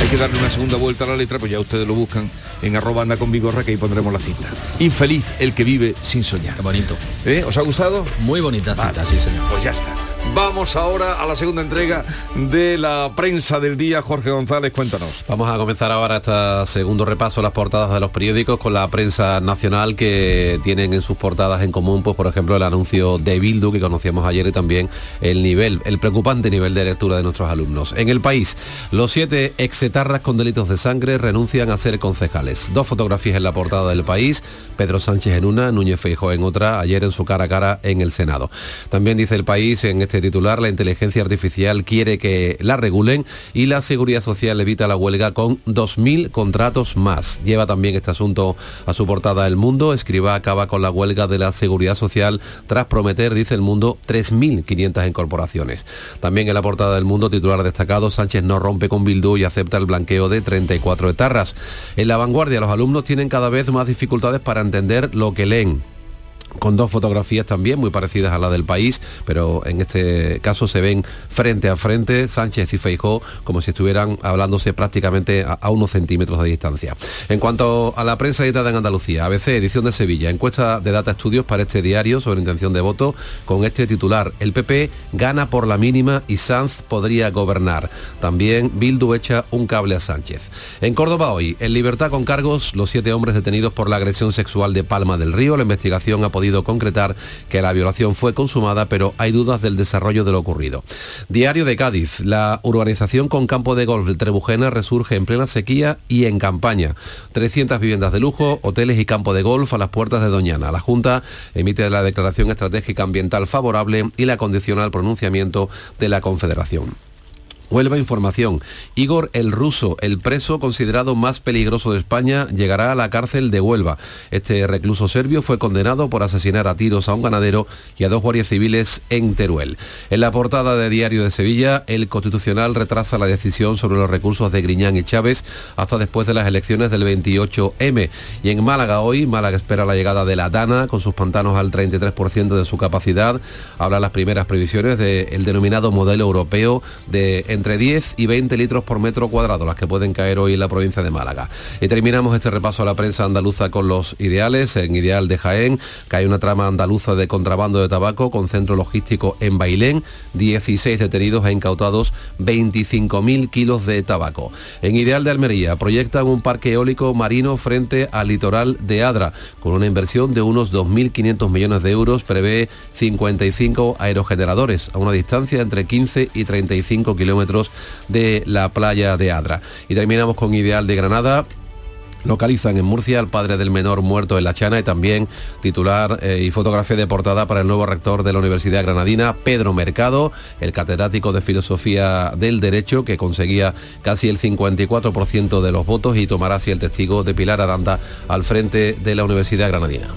Hay que darle una segunda vuelta a la letra, pues ya ustedes lo buscan en arroba anda con Vigorra que ahí pondremos la cita. Infeliz el que vive sin soñar. Qué bonito. ¿Eh? ¿Os ha gustado? Muy bonita Vale. cita, sí señor. Pues ya está. Vamos ahora a la segunda entrega de la prensa del día. Jorge González, cuéntanos. Vamos a comenzar ahora este segundo repaso las portadas de los periódicos con la prensa nacional que tienen en sus portadas en común, pues por ejemplo el anuncio de Bildu que conocíamos ayer y también el nivel, el preocupante nivel de lectura de nuestros alumnos. En el país, los siete exetarras con delitos de sangre renuncian a ser concejales. Dos fotografías en la portada del país, Pedro Sánchez en una, Núñez Feijóo en otra, ayer en su cara a cara en el Senado. También dice el país en este titular, la inteligencia artificial quiere que la regulen y la seguridad social evita la huelga con 2.000 contratos más. Lleva también este asunto a su portada El Mundo. Escriba acaba con la huelga de la seguridad social tras prometer, dice El Mundo, 3.500 incorporaciones. También en la portada del Mundo, titular destacado, Sánchez no rompe con Bildu y acepta el blanqueo de 34 etarras. En la vanguardia, los alumnos tienen cada vez más dificultades para entender lo que leen con dos fotografías también muy parecidas a la del país, pero en este caso se ven frente a frente Sánchez y Feijó como si estuvieran hablándose prácticamente a, unos centímetros de distancia. En cuanto a la prensa editada en Andalucía, ABC, edición de Sevilla, encuesta de Data Estudios para este diario sobre intención de voto con este titular, el PP gana por la mínima y Sanz podría gobernar. También Bildu echa un cable a Sánchez. En Córdoba hoy, en libertad con cargos, los siete hombres detenidos por la agresión sexual de Palma del Río, la investigación ha podido concretar que la violación fue consumada, pero hay dudas del desarrollo de lo ocurrido. Diario de Cádiz, la urbanización con campo de golf del Trebujena resurge en plena sequía y en campaña. 300 viviendas de lujo, hoteles y campo de golf a las puertas de Doñana. La Junta emite la declaración estratégica ambiental favorable y la condiciona al pronunciamiento de la Confederación. Huelva Información. Igor el Ruso, el preso considerado más peligroso de España, llegará a la cárcel de Huelva. Este recluso serbio fue condenado por asesinar a tiros a un ganadero y a dos guardias civiles en Teruel. En la portada de Diario de Sevilla, el Constitucional retrasa la decisión sobre los recursos de Griñán y Chávez hasta después de las elecciones del 28M. Y en Málaga hoy, Málaga espera la llegada de la Dana con sus pantanos al 33% de su capacidad. Habla las primeras previsiones del denominado modelo europeo de entre 10 y 20 litros por metro cuadrado, las que pueden caer hoy en la provincia de Málaga. Y terminamos este repaso a la prensa andaluza con los ideales. En Ideal de Jaén cae una trama andaluza de contrabando de tabaco con centro logístico en Bailén, 16 detenidos e incautados 25.000 kilos de tabaco. En Ideal de Almería proyectan un parque eólico marino frente al litoral de Adra, con una inversión de unos 2.500 millones de euros, prevé 55 aerogeneradores a una distancia entre 15 y 35 de la playa de Adra. Y terminamos con Ideal de Granada localizan en Murcia al padre del menor muerto en La Chana y también titular eh, y fotografía de portada para el nuevo rector de la Universidad Granadina, Pedro Mercado, el catedrático de Filosofía del Derecho que conseguía casi el 54% de los votos y tomará así el testigo de Pilar Aranda al frente de la Universidad Granadina.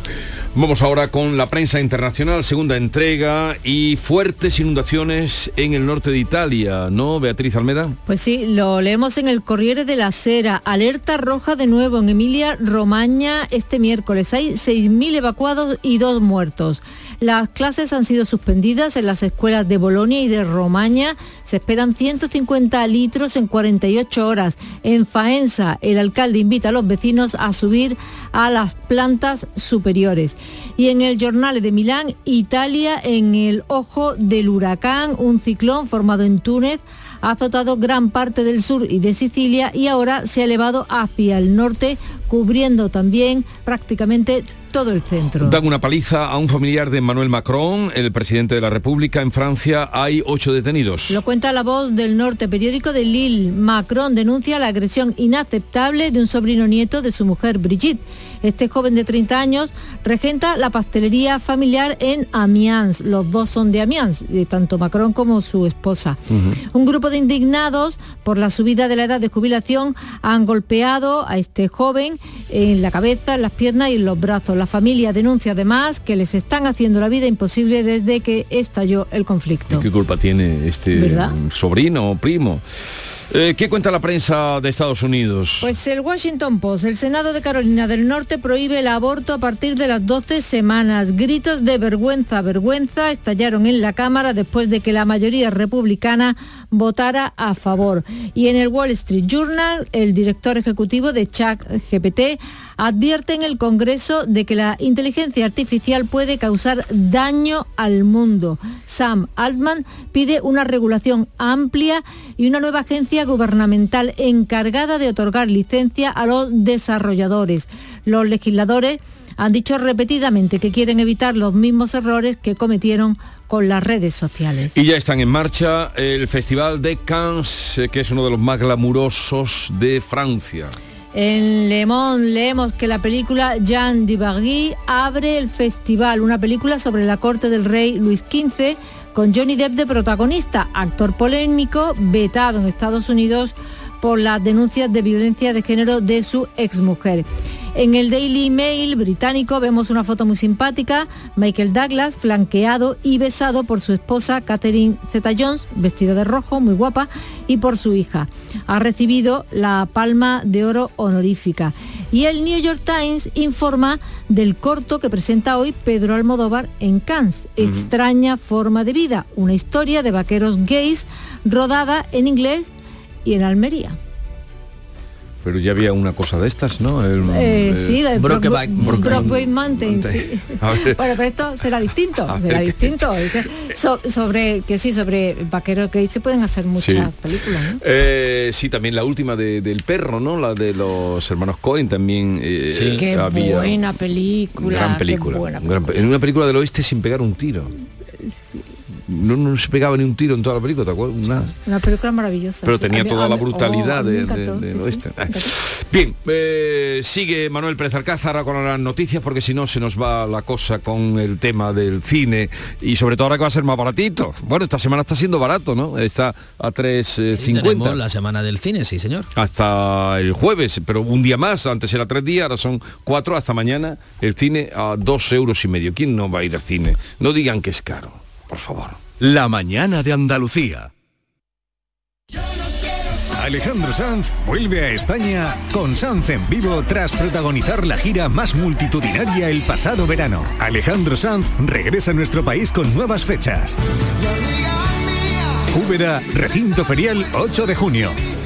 Vamos ahora con la prensa internacional, segunda entrega y fuertes inundaciones en el norte de Italia, ¿no, Beatriz Almeda? Pues sí, lo leemos en el Corriere de la Sera. Alerta roja de nuevo en Emilia Romagna este miércoles. Hay 6.000 evacuados y dos muertos. Las clases han sido suspendidas en las escuelas de Bolonia y de Romaña. Se esperan 150 litros en 48 horas. En Faenza, el alcalde invita a los vecinos a subir a las plantas superiores. Y en el Jornal de Milán, Italia en el ojo del huracán, un ciclón formado en Túnez ha azotado gran parte del sur y de Sicilia y ahora se ha elevado hacia el norte, cubriendo también prácticamente todo el centro. Dan una paliza a un familiar de Emmanuel Macron, el presidente de la República. En Francia hay ocho detenidos. Lo cuenta la voz del norte, periódico de Lille. Macron denuncia la agresión inaceptable de un sobrino nieto de su mujer Brigitte. Este joven de 30 años regenta la pastelería familiar en Amiens. Los dos son de Amiens, de tanto Macron como su esposa. Un grupo de indignados por la subida de la edad de jubilación han golpeado a este joven en la cabeza, en las piernas y en los brazos. La familia denuncia además que les están haciendo la vida imposible desde que estalló el conflicto. ¿Qué culpa tiene este ¿Verdad? sobrino o primo? Eh, ¿Qué cuenta la prensa de Estados Unidos? Pues el Washington Post, el Senado de Carolina del Norte prohíbe el aborto a partir de las 12 semanas. Gritos de vergüenza, vergüenza estallaron en la Cámara después de que la mayoría republicana votara a favor. Y en el Wall Street Journal, el director ejecutivo de ChatGPT advierte en el Congreso de que la inteligencia artificial puede causar daño al mundo. Sam Altman pide una regulación amplia y una nueva agencia gubernamental encargada de otorgar licencia a los desarrolladores. Los legisladores han dicho repetidamente que quieren evitar los mismos errores que cometieron con las redes sociales. Y ya están en marcha el Festival de Cannes, eh, que es uno de los más glamurosos de Francia. En Le Monde leemos que la película Jean Dubarry abre el festival, una película sobre la corte del rey Luis XV con Johnny Depp de protagonista, actor polémico, vetado en Estados Unidos por las denuncias de violencia de género de su exmujer. En el Daily Mail británico vemos una foto muy simpática, Michael Douglas flanqueado y besado por su esposa Catherine Zeta-Jones, vestida de rojo, muy guapa, y por su hija. Ha recibido la Palma de Oro honorífica. Y el New York Times informa del corto que presenta hoy Pedro Almodóvar en Cannes, Extraña forma de vida, una historia de vaqueros gays rodada en inglés y en Almería. Pero ya había una cosa de estas, ¿no? El- Eh, eh, sí, de Brokeback- Brokeback Brokeback Mountain. sí. [laughs] Bueno, pero esto será distinto, será distinto. So- sobre que sí, sobre vaqueros que se pueden hacer muchas Sí. películas. ¿no? Eh, sí, también la última de- del perro, ¿no? La de los hermanos Cohen también eh, Qué había. buena película. gran qué película. buena gran pe- en una película del oeste sin pegar un tiro. No, no se pegaba ni un tiro en toda la película, ¿te acuerdas? Nada. Una película maravillosa. Pero sí. tenía mí- toda la brutalidad oh, de- encantó, de- sí, oeste. Bien, eh, sigue Manuel Pérez Alcázar ahora con las noticias porque si no se nos va la cosa con el tema del cine y sobre todo ahora que va a ser más baratito. Bueno, esta semana está siendo barato, ¿no? Está a 3.50. Tenemos la semana del cine, sí, señor. hasta el jueves, pero un día más, antes era tres días, ahora son cuatro, hasta mañana el cine a dos euros y medio. ¿Quién no va a ir al cine? No digan que es caro, por favor. La mañana de Andalucía. Alejandro Sanz vuelve a España con Sanz en vivo tras protagonizar la gira más multitudinaria el pasado verano. Alejandro Sanz regresa a nuestro país con nuevas fechas. Úbeda, recinto ferial 8 de junio.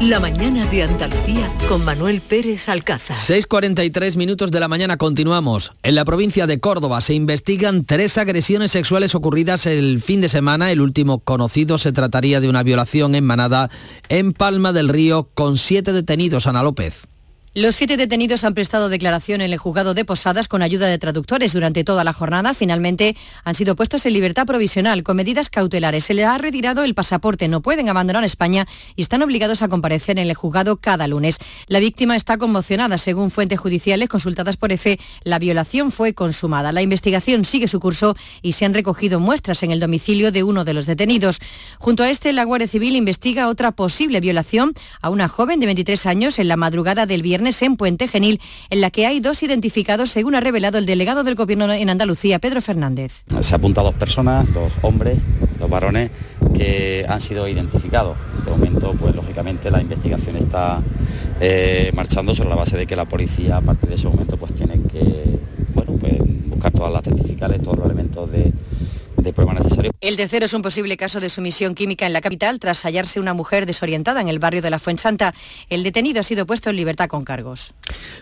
la mañana de Andalucía con Manuel Pérez Alcázar. 6.43 minutos de la mañana continuamos. En la provincia de Córdoba se investigan tres agresiones sexuales ocurridas el fin de semana. El último conocido se trataría de una violación en Manada en Palma del Río con siete detenidos. Ana López. Los siete detenidos han prestado declaración en el juzgado de Posadas con ayuda de traductores durante toda la jornada. Finalmente han sido puestos en libertad provisional con medidas cautelares. Se les ha retirado el pasaporte, no pueden abandonar España y están obligados a comparecer en el juzgado cada lunes. La víctima está conmocionada. Según fuentes judiciales consultadas por EFE, la violación fue consumada. La investigación sigue su curso y se han recogido muestras en el domicilio de uno de los detenidos. Junto a este, la Guardia Civil investiga otra posible violación a una joven de 23 años en la madrugada del viernes en Puente Genil, en la que hay dos identificados, según ha revelado el delegado del Gobierno en Andalucía, Pedro Fernández. Se apunta a dos personas, dos hombres, dos varones, que han sido identificados. En este momento, pues lógicamente la investigación está eh, marchando sobre la base de que la policía, a partir de ese momento, pues tiene que bueno, pues, buscar todas las testificales, todos los elementos de de prueba necesario. El tercero es un posible caso de sumisión química en la capital tras hallarse una mujer desorientada en el barrio de la Fuensanta. El detenido ha sido puesto en libertad con cargos.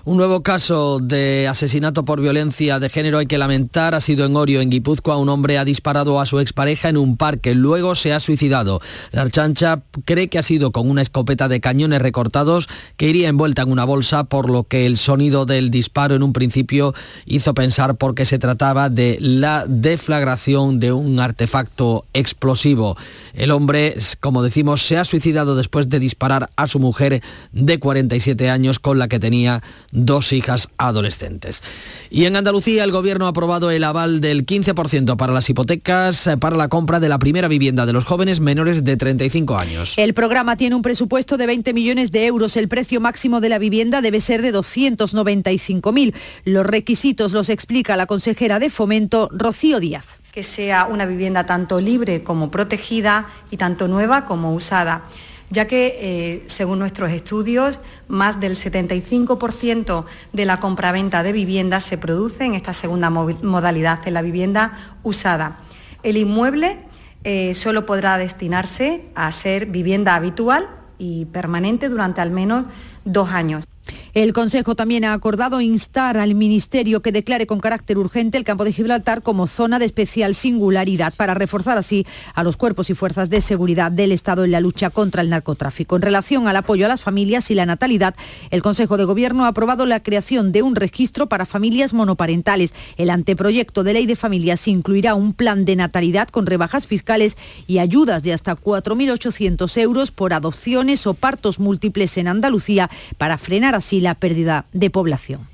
Un nuevo caso de asesinato por violencia de género hay que lamentar. Ha sido en Orio, en Guipúzcoa. Un hombre ha disparado a su expareja en un parque. Luego se ha suicidado. La archancha cree que ha sido con una escopeta de cañones recortados que iría envuelta en una bolsa, por lo que el sonido del disparo en un principio hizo pensar porque se trataba de la deflagración de un artefacto explosivo. El hombre, como decimos, se ha suicidado después de disparar a su mujer de 47 años con la que tenía dos hijas adolescentes. Y en Andalucía el gobierno ha aprobado el aval del 15% para las hipotecas eh, para la compra de la primera vivienda de los jóvenes menores de 35 años. El programa tiene un presupuesto de 20 millones de euros. El precio máximo de la vivienda debe ser de 295.000. Los requisitos los explica la consejera de Fomento, Rocío Díaz que sea una vivienda tanto libre como protegida y tanto nueva como usada ya que, eh, según nuestros estudios, más del 75% de la compraventa de viviendas se produce en esta segunda modalidad, en la vivienda usada. El inmueble eh, solo podrá destinarse a ser vivienda habitual y permanente durante al menos dos años. El Consejo también ha acordado instar al Ministerio que declare con carácter urgente el campo de Gibraltar como zona de especial singularidad para reforzar así a los cuerpos y fuerzas de seguridad del Estado en la lucha contra el narcotráfico. En relación al apoyo a las familias y la natalidad, el Consejo de Gobierno ha aprobado la creación de un registro para familias monoparentales. El anteproyecto de ley de familias incluirá un plan de natalidad con rebajas fiscales y ayudas de hasta 4.800 euros por adopciones o partos múltiples en Andalucía para frenar así la pérdida de población.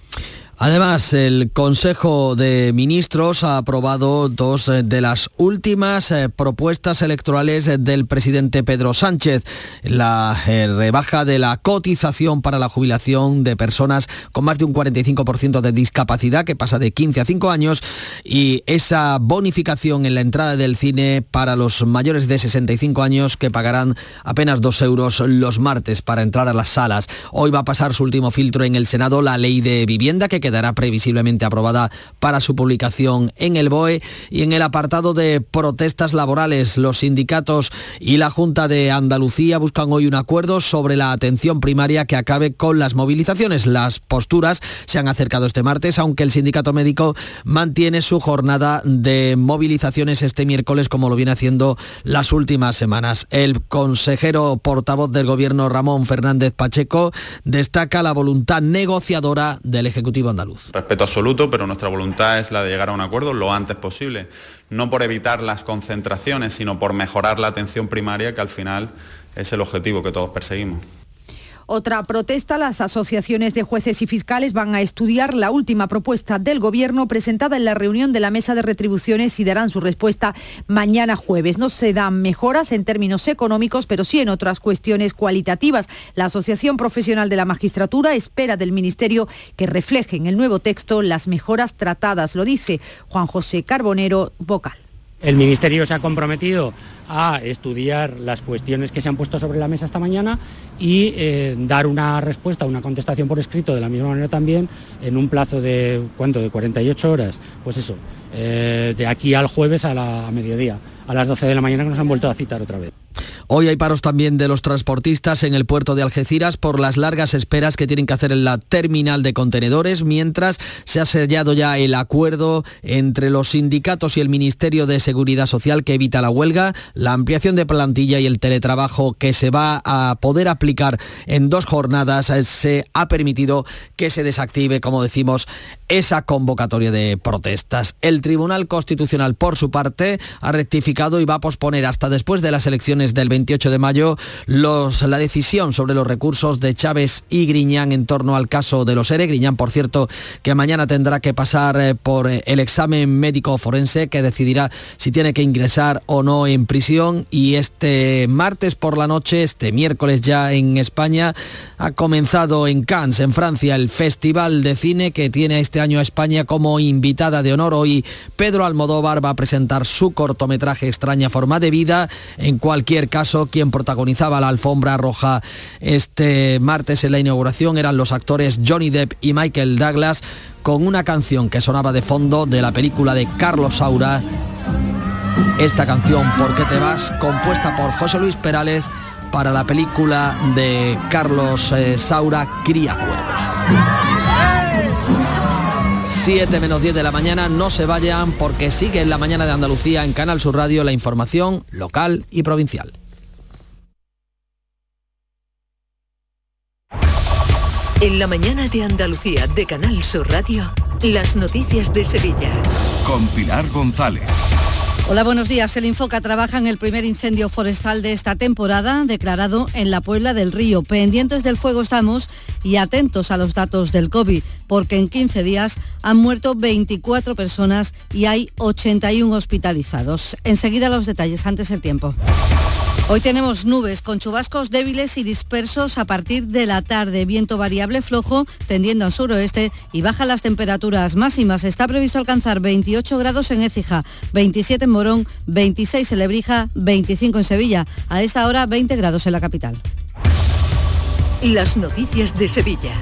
Además, el Consejo de Ministros ha aprobado dos eh, de las últimas eh, propuestas electorales del presidente Pedro Sánchez. La eh, rebaja de la cotización para la jubilación de personas con más de un 45% de discapacidad, que pasa de 15 a 5 años, y esa bonificación en la entrada del cine para los mayores de 65 años, que pagarán apenas 2 euros los martes para entrar a las salas. Hoy va a pasar su último filtro en el Senado la ley de vivienda, que quedará previsiblemente aprobada para su publicación en el BOE y en el apartado de protestas laborales. Los sindicatos y la Junta de Andalucía buscan hoy un acuerdo sobre la atención primaria que acabe con las movilizaciones. Las posturas se han acercado este martes, aunque el sindicato médico mantiene su jornada de movilizaciones este miércoles como lo viene haciendo las últimas semanas. El consejero portavoz del gobierno Ramón Fernández Pacheco destaca la voluntad negociadora del Ejecutivo Respeto absoluto, pero nuestra voluntad es la de llegar a un acuerdo lo antes posible, no por evitar las concentraciones, sino por mejorar la atención primaria, que al final es el objetivo que todos perseguimos. Otra protesta, las asociaciones de jueces y fiscales van a estudiar la última propuesta del Gobierno presentada en la reunión de la mesa de retribuciones y darán su respuesta mañana jueves. No se dan mejoras en términos económicos, pero sí en otras cuestiones cualitativas. La Asociación Profesional de la Magistratura espera del Ministerio que refleje en el nuevo texto las mejoras tratadas, lo dice Juan José Carbonero, vocal. El Ministerio se ha comprometido a estudiar las cuestiones que se han puesto sobre la mesa esta mañana y eh, dar una respuesta, una contestación por escrito de la misma manera también en un plazo de, ¿cuánto?, de 48 horas. Pues eso, eh, de aquí al jueves a la a mediodía, a las 12 de la mañana que nos han vuelto a citar otra vez. Hoy hay paros también de los transportistas en el puerto de Algeciras por las largas esperas que tienen que hacer en la terminal de contenedores, mientras se ha sellado ya el acuerdo entre los sindicatos y el Ministerio de Seguridad Social que evita la huelga, la ampliación de plantilla y el teletrabajo que se va a poder aplicar en dos jornadas eh, se ha permitido que se desactive, como decimos, esa convocatoria de protestas. El Tribunal Constitucional, por su parte, ha rectificado y va a posponer hasta después de las elecciones del 28 de mayo los, la decisión sobre los recursos de Chávez y Griñán en torno al caso de los ERE. Griñán, por cierto, que mañana tendrá que pasar eh, por eh, el examen médico forense que decidirá si tiene que ingresar o no en prisión. Y este martes por la noche, este miércoles ya en España, ha comenzado en Cannes, en Francia, el Festival de Cine que tiene este año a España como invitada de honor. Hoy Pedro Almodóvar va a presentar su cortometraje Extraña Forma de Vida. En cualquier caso, quien protagonizaba la alfombra roja este martes en la inauguración eran los actores Johnny Depp y Michael Douglas con una canción que sonaba de fondo de la película de Carlos Saura. Esta canción, ¿Por qué te vas?, compuesta por José Luis Perales para la película de Carlos eh, Saura, Cría Cuervos. 7 menos 10 de la mañana, no se vayan porque sigue en la mañana de Andalucía en Canal Sur Radio la información local y provincial. En la mañana de Andalucía de Canal Sur Radio, las noticias de Sevilla. Con Pilar González. Hola, buenos días. El Infoca trabaja en el primer incendio forestal de esta temporada, declarado en la Puebla del Río. Pendientes del fuego estamos y atentos a los datos del COVID, porque en 15 días han muerto 24 personas y hay 81 hospitalizados. Enseguida los detalles, antes el tiempo. Hoy tenemos nubes con chubascos débiles y dispersos a partir de la tarde, viento variable flojo tendiendo al suroeste y bajan las temperaturas máximas. Está previsto alcanzar 28 grados en Écija, 27 en Morón, 26 en Lebrija, 25 en Sevilla. A esta hora 20 grados en la capital. Las noticias de Sevilla.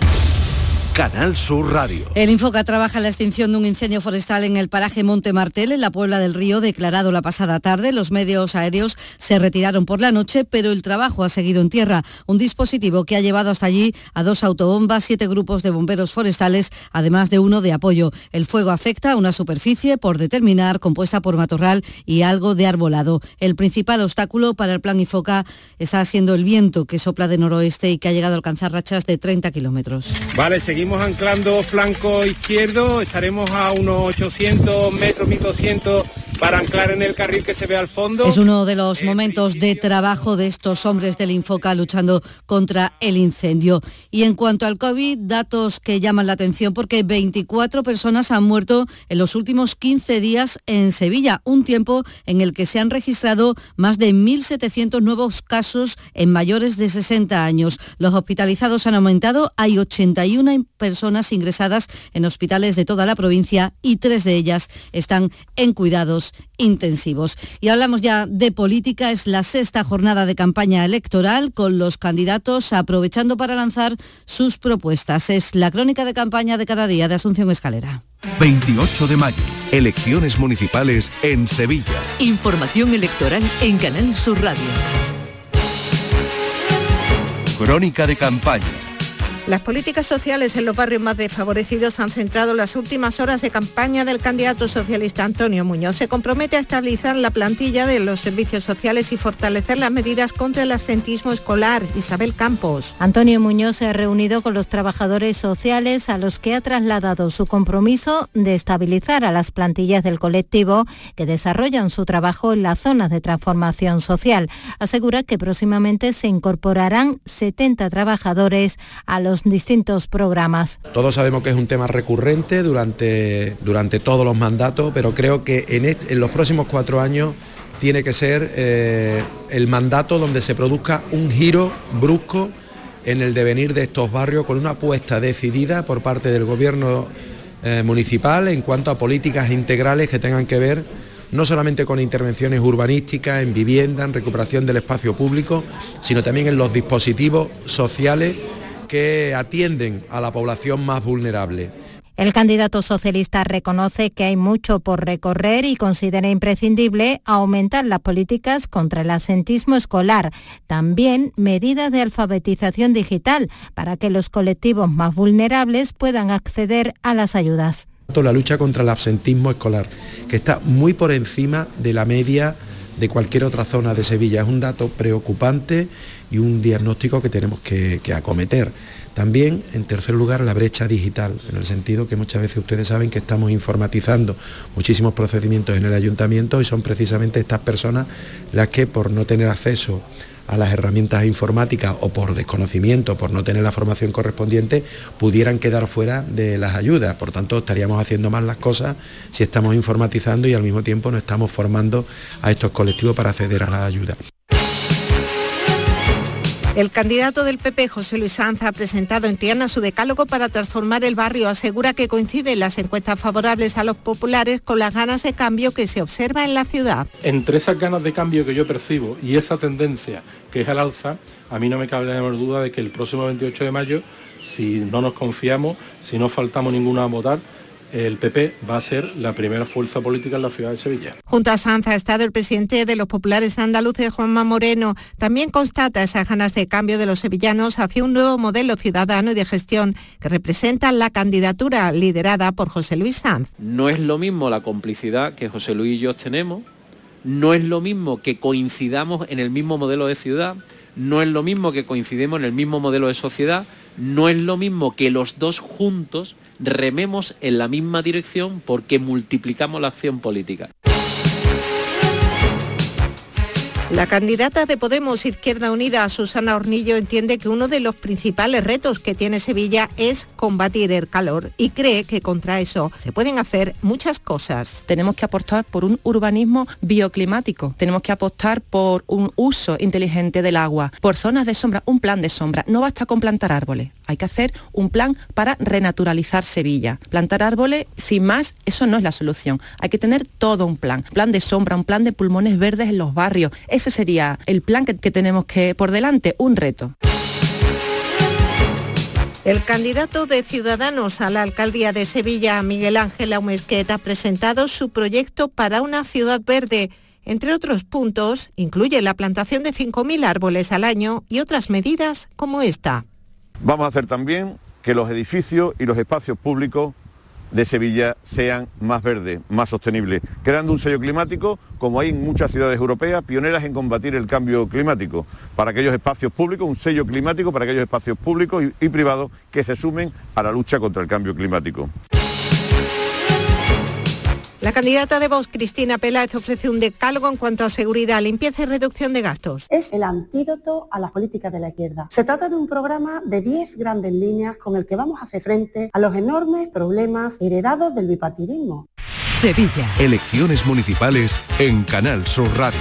Canal Sur Radio. El Infoca trabaja en la extinción de un incendio forestal en el paraje Monte Martel, en la Puebla del Río, declarado la pasada tarde. Los medios aéreos se retiraron por la noche, pero el trabajo ha seguido en tierra. Un dispositivo que ha llevado hasta allí a dos autobombas, siete grupos de bomberos forestales, además de uno de apoyo. El fuego afecta a una superficie por determinar, compuesta por matorral y algo de arbolado. El principal obstáculo para el plan Infoca está siendo el viento que sopla de noroeste y que ha llegado a alcanzar rachas de 30 kilómetros. Vale, seguimos anclando flanco izquierdo, estaremos a unos 800 metros, 1200 para anclar en el carril que se ve al fondo. Es uno de los momentos de trabajo de estos hombres del Infoca luchando contra el incendio. Y en cuanto al COVID, datos que llaman la atención porque 24 personas han muerto en los últimos 15 días en Sevilla, un tiempo en el que se han registrado más de 1.700 nuevos casos en mayores de 60 años. Los hospitalizados han aumentado, hay 81 personas ingresadas en hospitales de toda la provincia y tres de ellas están en cuidados intensivos. Y hablamos ya de política, es la sexta jornada de campaña electoral con los candidatos aprovechando para lanzar sus propuestas. Es la crónica de campaña de cada día de Asunción Escalera. 28 de mayo, elecciones municipales en Sevilla. Información electoral en Canal Sur Radio. Crónica de campaña Las políticas sociales en los barrios más desfavorecidos han centrado las últimas horas de campaña del candidato socialista Antonio Muñoz. Se compromete a estabilizar la plantilla de los servicios sociales y fortalecer las medidas contra el absentismo escolar. Isabel Campos. Antonio Muñoz se ha reunido con los trabajadores sociales a los que ha trasladado su compromiso de estabilizar a las plantillas del colectivo que desarrollan su trabajo en las zonas de transformación social. Asegura que próximamente se incorporarán 70 trabajadores a los distintos programas. Todos sabemos que es un tema recurrente durante, durante todos los mandatos, pero creo que en, los próximos cuatro años tiene que ser eh, el mandato donde se produzca un giro brusco en el devenir de estos barrios con una apuesta decidida por parte del gobierno eh, municipal en cuanto a políticas integrales que tengan que ver no solamente con intervenciones urbanísticas, en vivienda, en recuperación del espacio público, sino también en los dispositivos sociales que atienden a la población más vulnerable. El candidato socialista reconoce que hay mucho por recorrer y considera imprescindible aumentar las políticas contra el asentismo escolar, también medidas de alfabetización digital para que los colectivos más vulnerables puedan acceder a las ayudas. La lucha contra el absentismo escolar, que está muy por encima de la media de cualquier otra zona de Sevilla. Es un dato preocupante y un diagnóstico que tenemos que, acometer. También, en tercer lugar, la brecha digital, en el sentido que muchas veces ustedes saben que estamos informatizando muchísimos procedimientos en el ayuntamiento y son precisamente estas personas las que por no tener acceso a las herramientas informáticas o por desconocimiento, por no tener la formación correspondiente, pudieran quedar fuera de las ayudas. Por tanto, estaríamos haciendo mal las cosas si estamos informatizando y al mismo tiempo no estamos formando a estos colectivos para acceder a las ayudas. El candidato del PP, José Luis Sanz, ha presentado en Triana su decálogo para transformar el barrio. Asegura que coinciden las encuestas favorables a los populares con las ganas de cambio que se observa en la ciudad. Entre esas ganas de cambio que yo percibo y esa tendencia que es al alza, a mí no me cabe la menor duda de que el próximo 28 de mayo, si no nos confiamos, si no faltamos ninguno a votar, el PP va a ser la primera fuerza política en la ciudad de Sevilla. Junto a Sanz ha estado el presidente de los populares andaluces, Juanma Moreno. También constata esas ganas de cambio de los sevillanos hacia un nuevo modelo ciudadano y de gestión que representa la candidatura liderada por José Luis Sanz. No es lo mismo la complicidad que José Luis y yo tenemos, no es lo mismo que coincidamos en el mismo modelo de ciudad, no es lo mismo que coincidimos en el mismo modelo de sociedad, no es lo mismo que los dos juntos rememos en la misma dirección porque multiplicamos la acción política. La candidata de Podemos Izquierda Unida, Susana Hornillo, entiende que uno de los principales retos que tiene Sevilla es combatir el calor y cree que contra eso se pueden hacer muchas cosas. Tenemos que apostar por un urbanismo bioclimático, tenemos que apostar por un uso inteligente del agua, por zonas de sombra, un plan de sombra. No basta con plantar árboles, hay que hacer un plan para renaturalizar Sevilla. Plantar árboles, sin más, eso no es la solución. Hay que tener todo un plan, plan de sombra, un plan de pulmones verdes en los barrios ese sería el plan que, tenemos que por delante, un reto. El candidato de Ciudadanos a la alcaldía de Sevilla, Miguel Ángel Aumesquet, ha presentado su proyecto para una ciudad verde. Entre otros puntos, incluye la plantación de 5.000 árboles al año y otras medidas como esta. Vamos a hacer también que los edificios y los espacios públicos de Sevilla sean más verdes, más sostenibles, creando un sello climático como hay en muchas ciudades europeas pioneras en combatir el cambio climático, para aquellos espacios públicos, un sello climático para aquellos espacios públicos y, privados que se sumen a la lucha contra el cambio climático. La candidata de Vox, Cristina Peláez, ofrece un decálogo en cuanto a seguridad, limpieza y reducción de gastos. Es el antídoto a las políticas de la izquierda. Se trata de un programa de 10 grandes líneas con el que vamos a hacer frente a los enormes problemas heredados del bipartidismo. Sevilla. Elecciones municipales en Canal Sur Radio.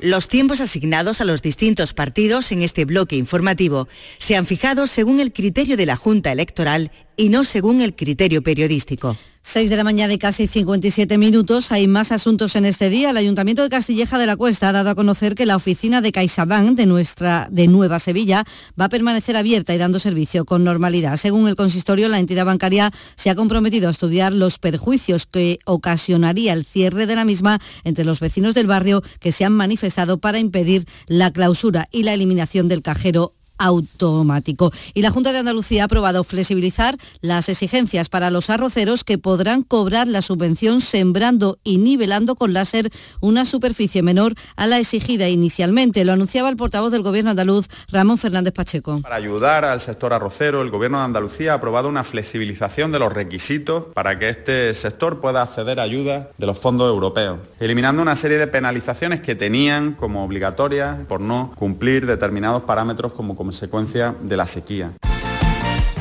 Los tiempos asignados a los distintos partidos en este bloque informativo se han fijado según el criterio de la Junta Electoral y no según el criterio periodístico. 6 de la mañana y casi 57 minutos. Hay más asuntos en este día. El Ayuntamiento de Castilleja de la Cuesta ha dado a conocer que la oficina de CaixaBank de nuestra de Nueva Sevilla va a permanecer abierta y dando servicio con normalidad. Según el consistorio, la entidad bancaria se ha comprometido a estudiar los perjuicios que ocasionaría el cierre de la misma entre los vecinos del barrio que se han manifestado para impedir la clausura y la eliminación del cajero automático. Y la Junta de Andalucía ha aprobado flexibilizar las exigencias para los arroceros que podrán cobrar la subvención sembrando y nivelando con láser una superficie menor a la exigida inicialmente. Lo anunciaba el portavoz del Gobierno andaluz, Ramón Fernández Pacheco. Para ayudar al sector arrocero, el Gobierno de Andalucía ha aprobado una flexibilización de los requisitos para que este sector pueda acceder a ayuda de los fondos europeos, eliminando una serie de penalizaciones que tenían como obligatorias por no cumplir determinados parámetros como consecuencia de la sequía.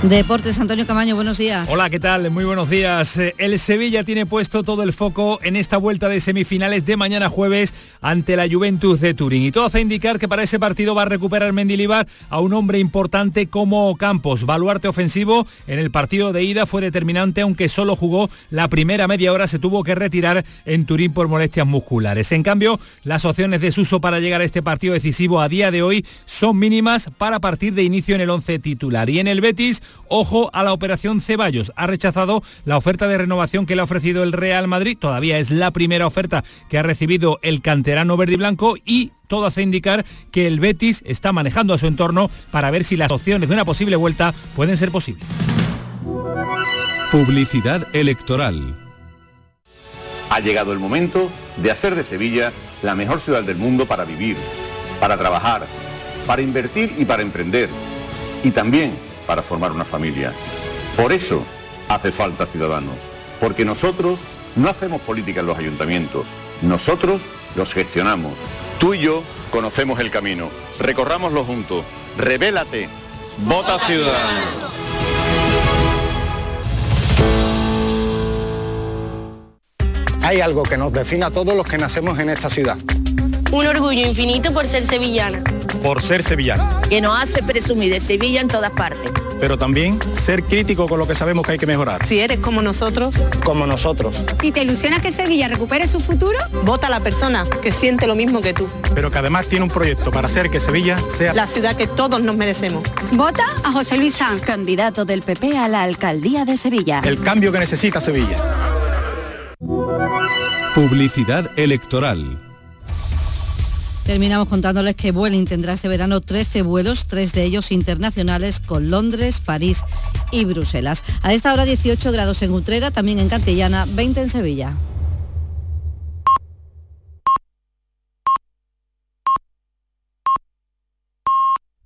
Deportes, Antonio Camaño, buenos días. Hola, ¿qué tal? Muy buenos días. Eh, el Sevilla tiene puesto todo el foco en esta vuelta de semifinales de mañana jueves ante la Juventus de Turín. Y todo hace indicar que para ese partido va a recuperar Mendilibar a un hombre importante como Campos. Baluarte ofensivo en el partido de ida fue determinante, aunque solo jugó la primera media hora, se tuvo que retirar en Turín por molestias musculares. En cambio, las opciones de Suso para llegar a este partido decisivo a día de hoy son mínimas para partir de inicio en el 11 titular. Y en el Betis, Ojo a la operación Ceballos. Ha rechazado la oferta de renovación que le ha ofrecido el Real Madrid. Todavía es la primera oferta que ha recibido el canterano verde y blanco y todo hace indicar que el Betis está manejando a su entorno para ver si las opciones de una posible vuelta pueden ser posibles. Publicidad electoral. Ha llegado el momento de hacer de Sevilla la mejor ciudad del mundo para vivir, para trabajar, para invertir y para emprender. Y también para formar una familia. Por eso hace falta ciudadanos, porque nosotros no hacemos política en los ayuntamientos, nosotros los gestionamos. Tú y yo conocemos el camino, recorrámoslo juntos. Revélate, vota ciudadanos. Hay algo que nos define a todos los que nacemos en esta ciudad. Un orgullo infinito por ser sevillana. Por ser sevillana. Que nos hace presumir de Sevilla en todas partes pero también ser crítico con lo que sabemos que hay que mejorar. Si eres como nosotros. Como nosotros. ¿Y te ilusiona que Sevilla recupere su futuro? Vota a la persona que siente lo mismo que tú. Pero que además tiene un proyecto para hacer que Sevilla sea la ciudad que todos nos merecemos. Vota a José Luis Sanz, candidato del PP a la alcaldía de Sevilla. El cambio que necesita Sevilla. Publicidad electoral. Terminamos contándoles que Vueling tendrá este verano 13 vuelos, tres de ellos internacionales con Londres, París y Bruselas. A esta hora 18 grados en Utrera, también en Cantillana, 20 en Sevilla.